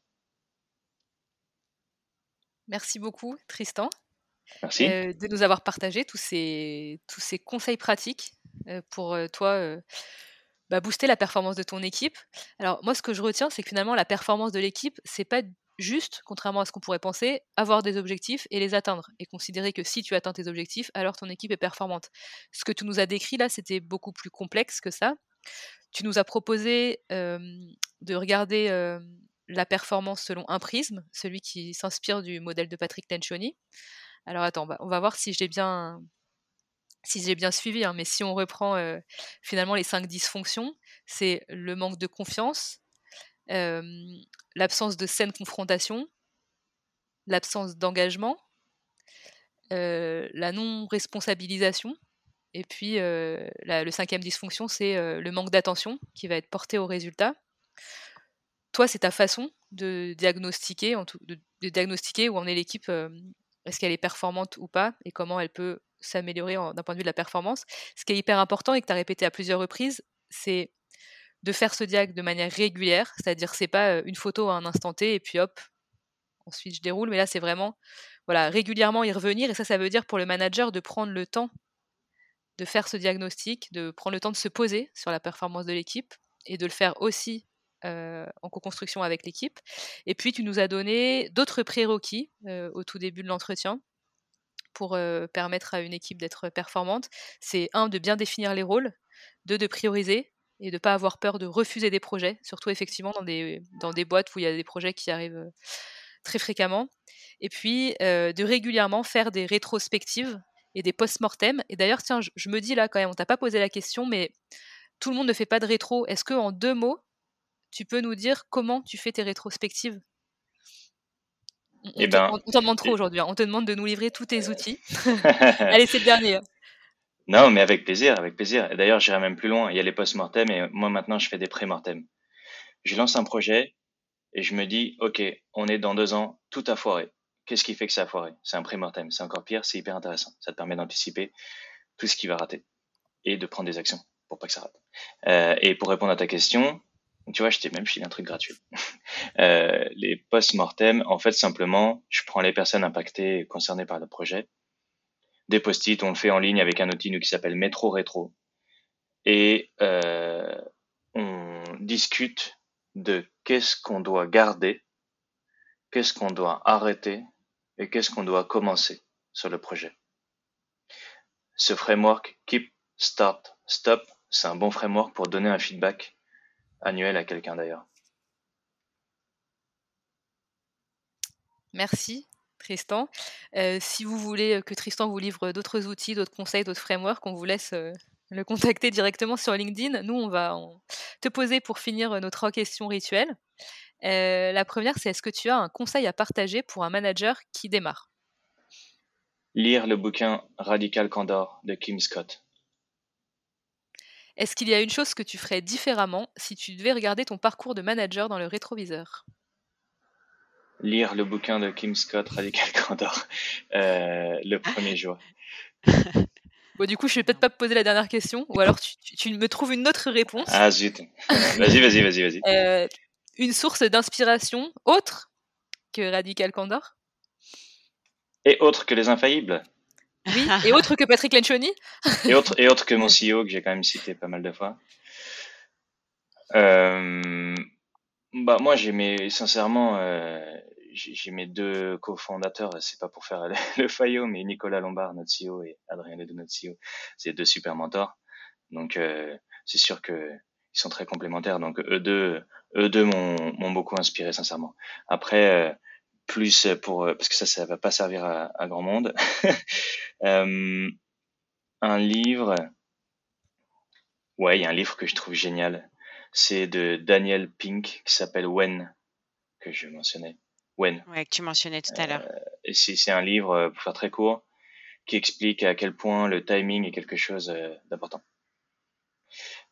Merci beaucoup, Tristan, Merci. euh, de nous avoir partagé tous ces, tous ces conseils pratiques euh, pour toi bah, booster la performance de ton équipe. Alors moi, ce que je retiens, c'est que finalement, la performance de l'équipe, c'est pas juste, contrairement à ce qu'on pourrait penser, avoir des objectifs et les atteindre, et considérer que si tu atteins tes objectifs, alors ton équipe est performante. Ce que tu nous as décrit là, c'était beaucoup plus complexe que ça. Tu nous as proposé de regarder la performance selon un prisme, celui qui s'inspire du modèle de Patrick Lencioni. Alors attends, on va, voir si j'ai bien, si j'ai bien suivi, hein, mais si on reprend finalement les cinq dysfonctions, c'est le manque de confiance, l'absence de saine confrontation, l'absence d'engagement, la non-responsabilisation, et puis le cinquième dysfonction, c'est le manque d'attention qui va être porté au résultat. Toi, c'est ta façon de diagnostiquer, de, diagnostiquer où en est l'équipe, est-ce qu'elle est performante ou pas, et comment elle peut s'améliorer d'un point de vue de la performance. Ce qui est hyper important et que tu as répété à plusieurs reprises, c'est de faire ce diag de manière régulière, c'est-à-dire c'est pas euh, une photo à un instant T et puis hop, ensuite je déroule, mais là c'est vraiment voilà, régulièrement y revenir et ça ça veut dire pour le manager de prendre le temps de faire ce diagnostic, de prendre le temps de se poser sur la performance de l'équipe et de le faire aussi euh, en co-construction avec l'équipe. Et puis tu nous as donné d'autres prérequis euh, au tout début de l'entretien pour permettre à une équipe d'être performante. C'est un, de bien définir les rôles, deux, de prioriser et de ne pas avoir peur de refuser des projets, surtout effectivement dans des, dans des boîtes où il y a des projets qui arrivent très fréquemment. Et puis euh, de régulièrement faire des rétrospectives et des post-mortem. Et d'ailleurs, tiens, je, je me dis là quand même, on t'a pas posé la question, mais tout le monde ne fait pas de rétro. Est-ce que en deux mots, tu peux nous dire comment tu fais tes rétrospectives? On, Eh ben, t'en demande trop et- aujourd'hui. hein. On te demande de nous livrer tous tes outils. Allez, c'est le dernier. Non, mais avec plaisir, avec plaisir. Et d'ailleurs, j'irai même plus loin. Il y a les post-mortem et moi maintenant, je fais des pré-mortem. Je lance un projet et je me dis, OK, on est dans deux ans, tout a foiré. Qu'est-ce qui fait que ça a foiré? C'est un pré-mortem. C'est encore pire, c'est hyper intéressant. Ça te permet d'anticiper tout ce qui va rater et de prendre des actions pour pas que ça rate. Euh, et pour répondre à ta question, tu vois, je t'ai même filé un truc gratuit. Euh, les post-mortem, en fait, simplement, je prends les personnes impactées concernées par le projet. Des post-it, on le fait en ligne avec un outil qui s'appelle Metro Retro. Et euh, on discute de qu'est-ce qu'on doit garder, qu'est-ce qu'on doit arrêter et qu'est-ce qu'on doit commencer sur le projet. Ce framework Keep, Start, Stop, c'est un bon framework pour donner un feedback annuel à quelqu'un d'ailleurs. Merci, Tristan. Euh, si vous voulez que Tristan vous livre d'autres outils, d'autres conseils, d'autres frameworks, on vous laisse euh, le contacter directement sur LinkedIn. Nous, on va te poser pour finir euh, nos trois questions rituelles. Euh, la première, c'est est-ce que tu as un conseil à partager pour un manager qui démarre? Lire le bouquin Radical Candor de Kim Scott. Est-ce qu'il y a une chose que tu ferais différemment si tu devais regarder ton parcours de manager dans le rétroviseur? Lire le bouquin de Kim Scott Radical Candor euh, le premier jour. Bon, du coup, je vais peut-être pas te poser la dernière question, ou alors tu, tu- tu me trouves une autre réponse. Ah zut. Vas-y, vas-y, vas-y, vas-y. Euh, une source d'inspiration autre que Radical Candor? Et autre que les infaillibles? Oui, et autre que Patrick Lencioni? Et autre, et autre que mon CEO que j'ai quand même cité pas mal de fois. Euh, bah moi j'ai mes sincèrement euh, j'ai mes deux cofondateurs c'est pas pour faire le, le faillot mais Nicolas Lombard notre CEO et Adrien Ledoux notre CEO c'est deux super mentors. Donc euh, c'est sûr que ils sont très complémentaires. Donc eux deux eux deux m'ont beaucoup inspiré sincèrement. Après euh, plus pour parce que ça ça va pas servir à, à grand monde. Euh, un livre ouais il y a un livre que je trouve génial. C'est de Daniel Pink qui s'appelle When que je mentionnais When. Ouais, que tu mentionnais tout à l'heure. et c'est c'est un livre euh, pour faire très court qui explique à quel point le timing est quelque chose euh, d'important.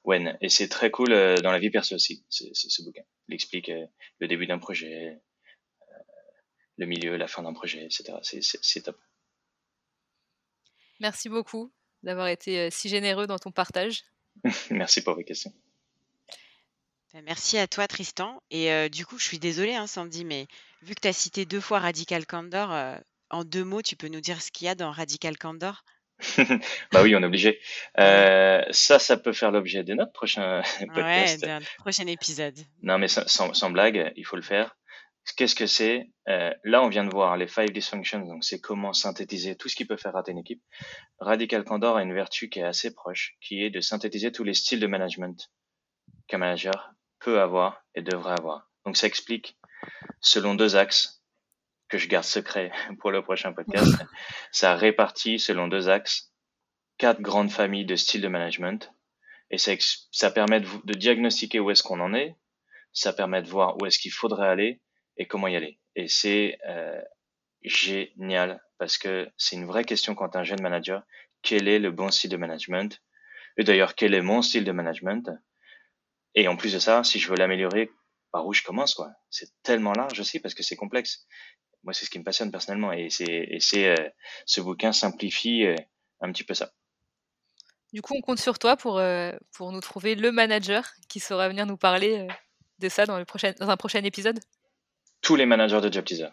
When. Et c'est très cool euh, dans la vie perso aussi c'est c'est ce bouquin. Il explique euh, le début d'un projet euh, le milieu la fin d'un projet etc c'est c'est c'est top. Merci beaucoup d'avoir été euh, si généreux dans ton partage. merci pour vos questions Ben, merci à toi, Tristan. Et euh, du coup, je suis désolée, hein, Sandy, mais vu que tu as cité deux fois Radical Candor, euh, en deux mots, tu peux nous dire ce qu'il y a dans Radical Candor? Bah oui, on est obligé. Euh, ça, ça peut faire l'objet de notre prochain podcast. Ouais, d'un prochain épisode. Non, mais sans, sans, blague, il faut le faire. Qu'est-ce que c'est? Euh, Là, on vient de voir les five dysfunctions, donc c'est comment synthétiser tout ce qui peut faire rater une équipe. Radical Candor a une vertu qui est assez proche, qui est de synthétiser tous les styles de management qu'un manager peut avoir et devrait avoir. Donc ça explique, selon deux axes, que je garde secret pour le prochain podcast, ça répartit selon deux axes quatre grandes familles de styles de management et ça, ça permet de, de diagnostiquer où est-ce qu'on en est, ça permet de voir où est-ce qu'il faudrait aller et comment y aller. Et c'est euh, génial parce que c'est une vraie question quand un jeune manager, quel est le bon style de management? Et d'ailleurs, quel est mon style de management? Et en plus de ça, si je veux l'améliorer, par où je commence quoi C'est tellement large aussi parce que c'est complexe. Moi, c'est ce qui me passionne personnellement et c'est euh, ce bouquin simplifie euh, un petit peu ça. Du coup, on compte sur toi pour euh, pour nous trouver le manager qui saura venir nous parler de ça dans le prochain dans un prochain épisode tous les managers de Job Teaser.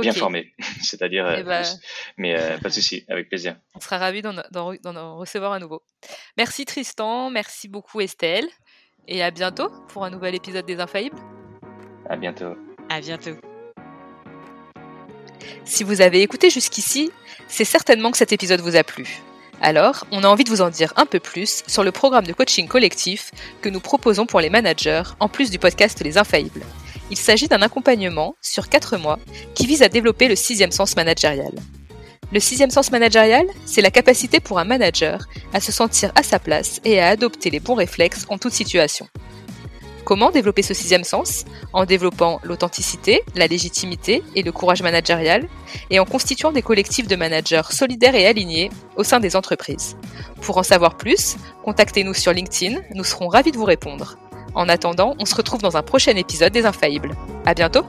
Bien formés, c'est-à-dire, eh euh, ben, mais euh, pas de souci, avec plaisir. On sera ravis d'en recevoir à nouveau. Merci Tristan, merci beaucoup Estelle, et à bientôt pour un nouvel épisode des Infaillibles. À bientôt. À bientôt. Si vous avez écouté jusqu'ici, c'est certainement que cet épisode vous a plu. Alors, on a envie de vous en dire un peu plus sur le programme de coaching collectif que nous proposons pour les managers, en plus du podcast Les Infaillibles. Il s'agit d'un accompagnement sur 4 mois qui vise à développer le sixième sens managérial. Le sixième sens managérial, c'est la capacité pour un manager à se sentir à sa place et à adopter les bons réflexes en toute situation. Comment développer ce sixième sens? En développant l'authenticité, la légitimité et le courage managérial, et en constituant des collectifs de managers solidaires et alignés au sein des entreprises. Pour en savoir plus, contactez-nous sur LinkedIn, nous serons ravis de vous répondre. En attendant, on se retrouve dans un prochain épisode des Infaillibles. À bientôt!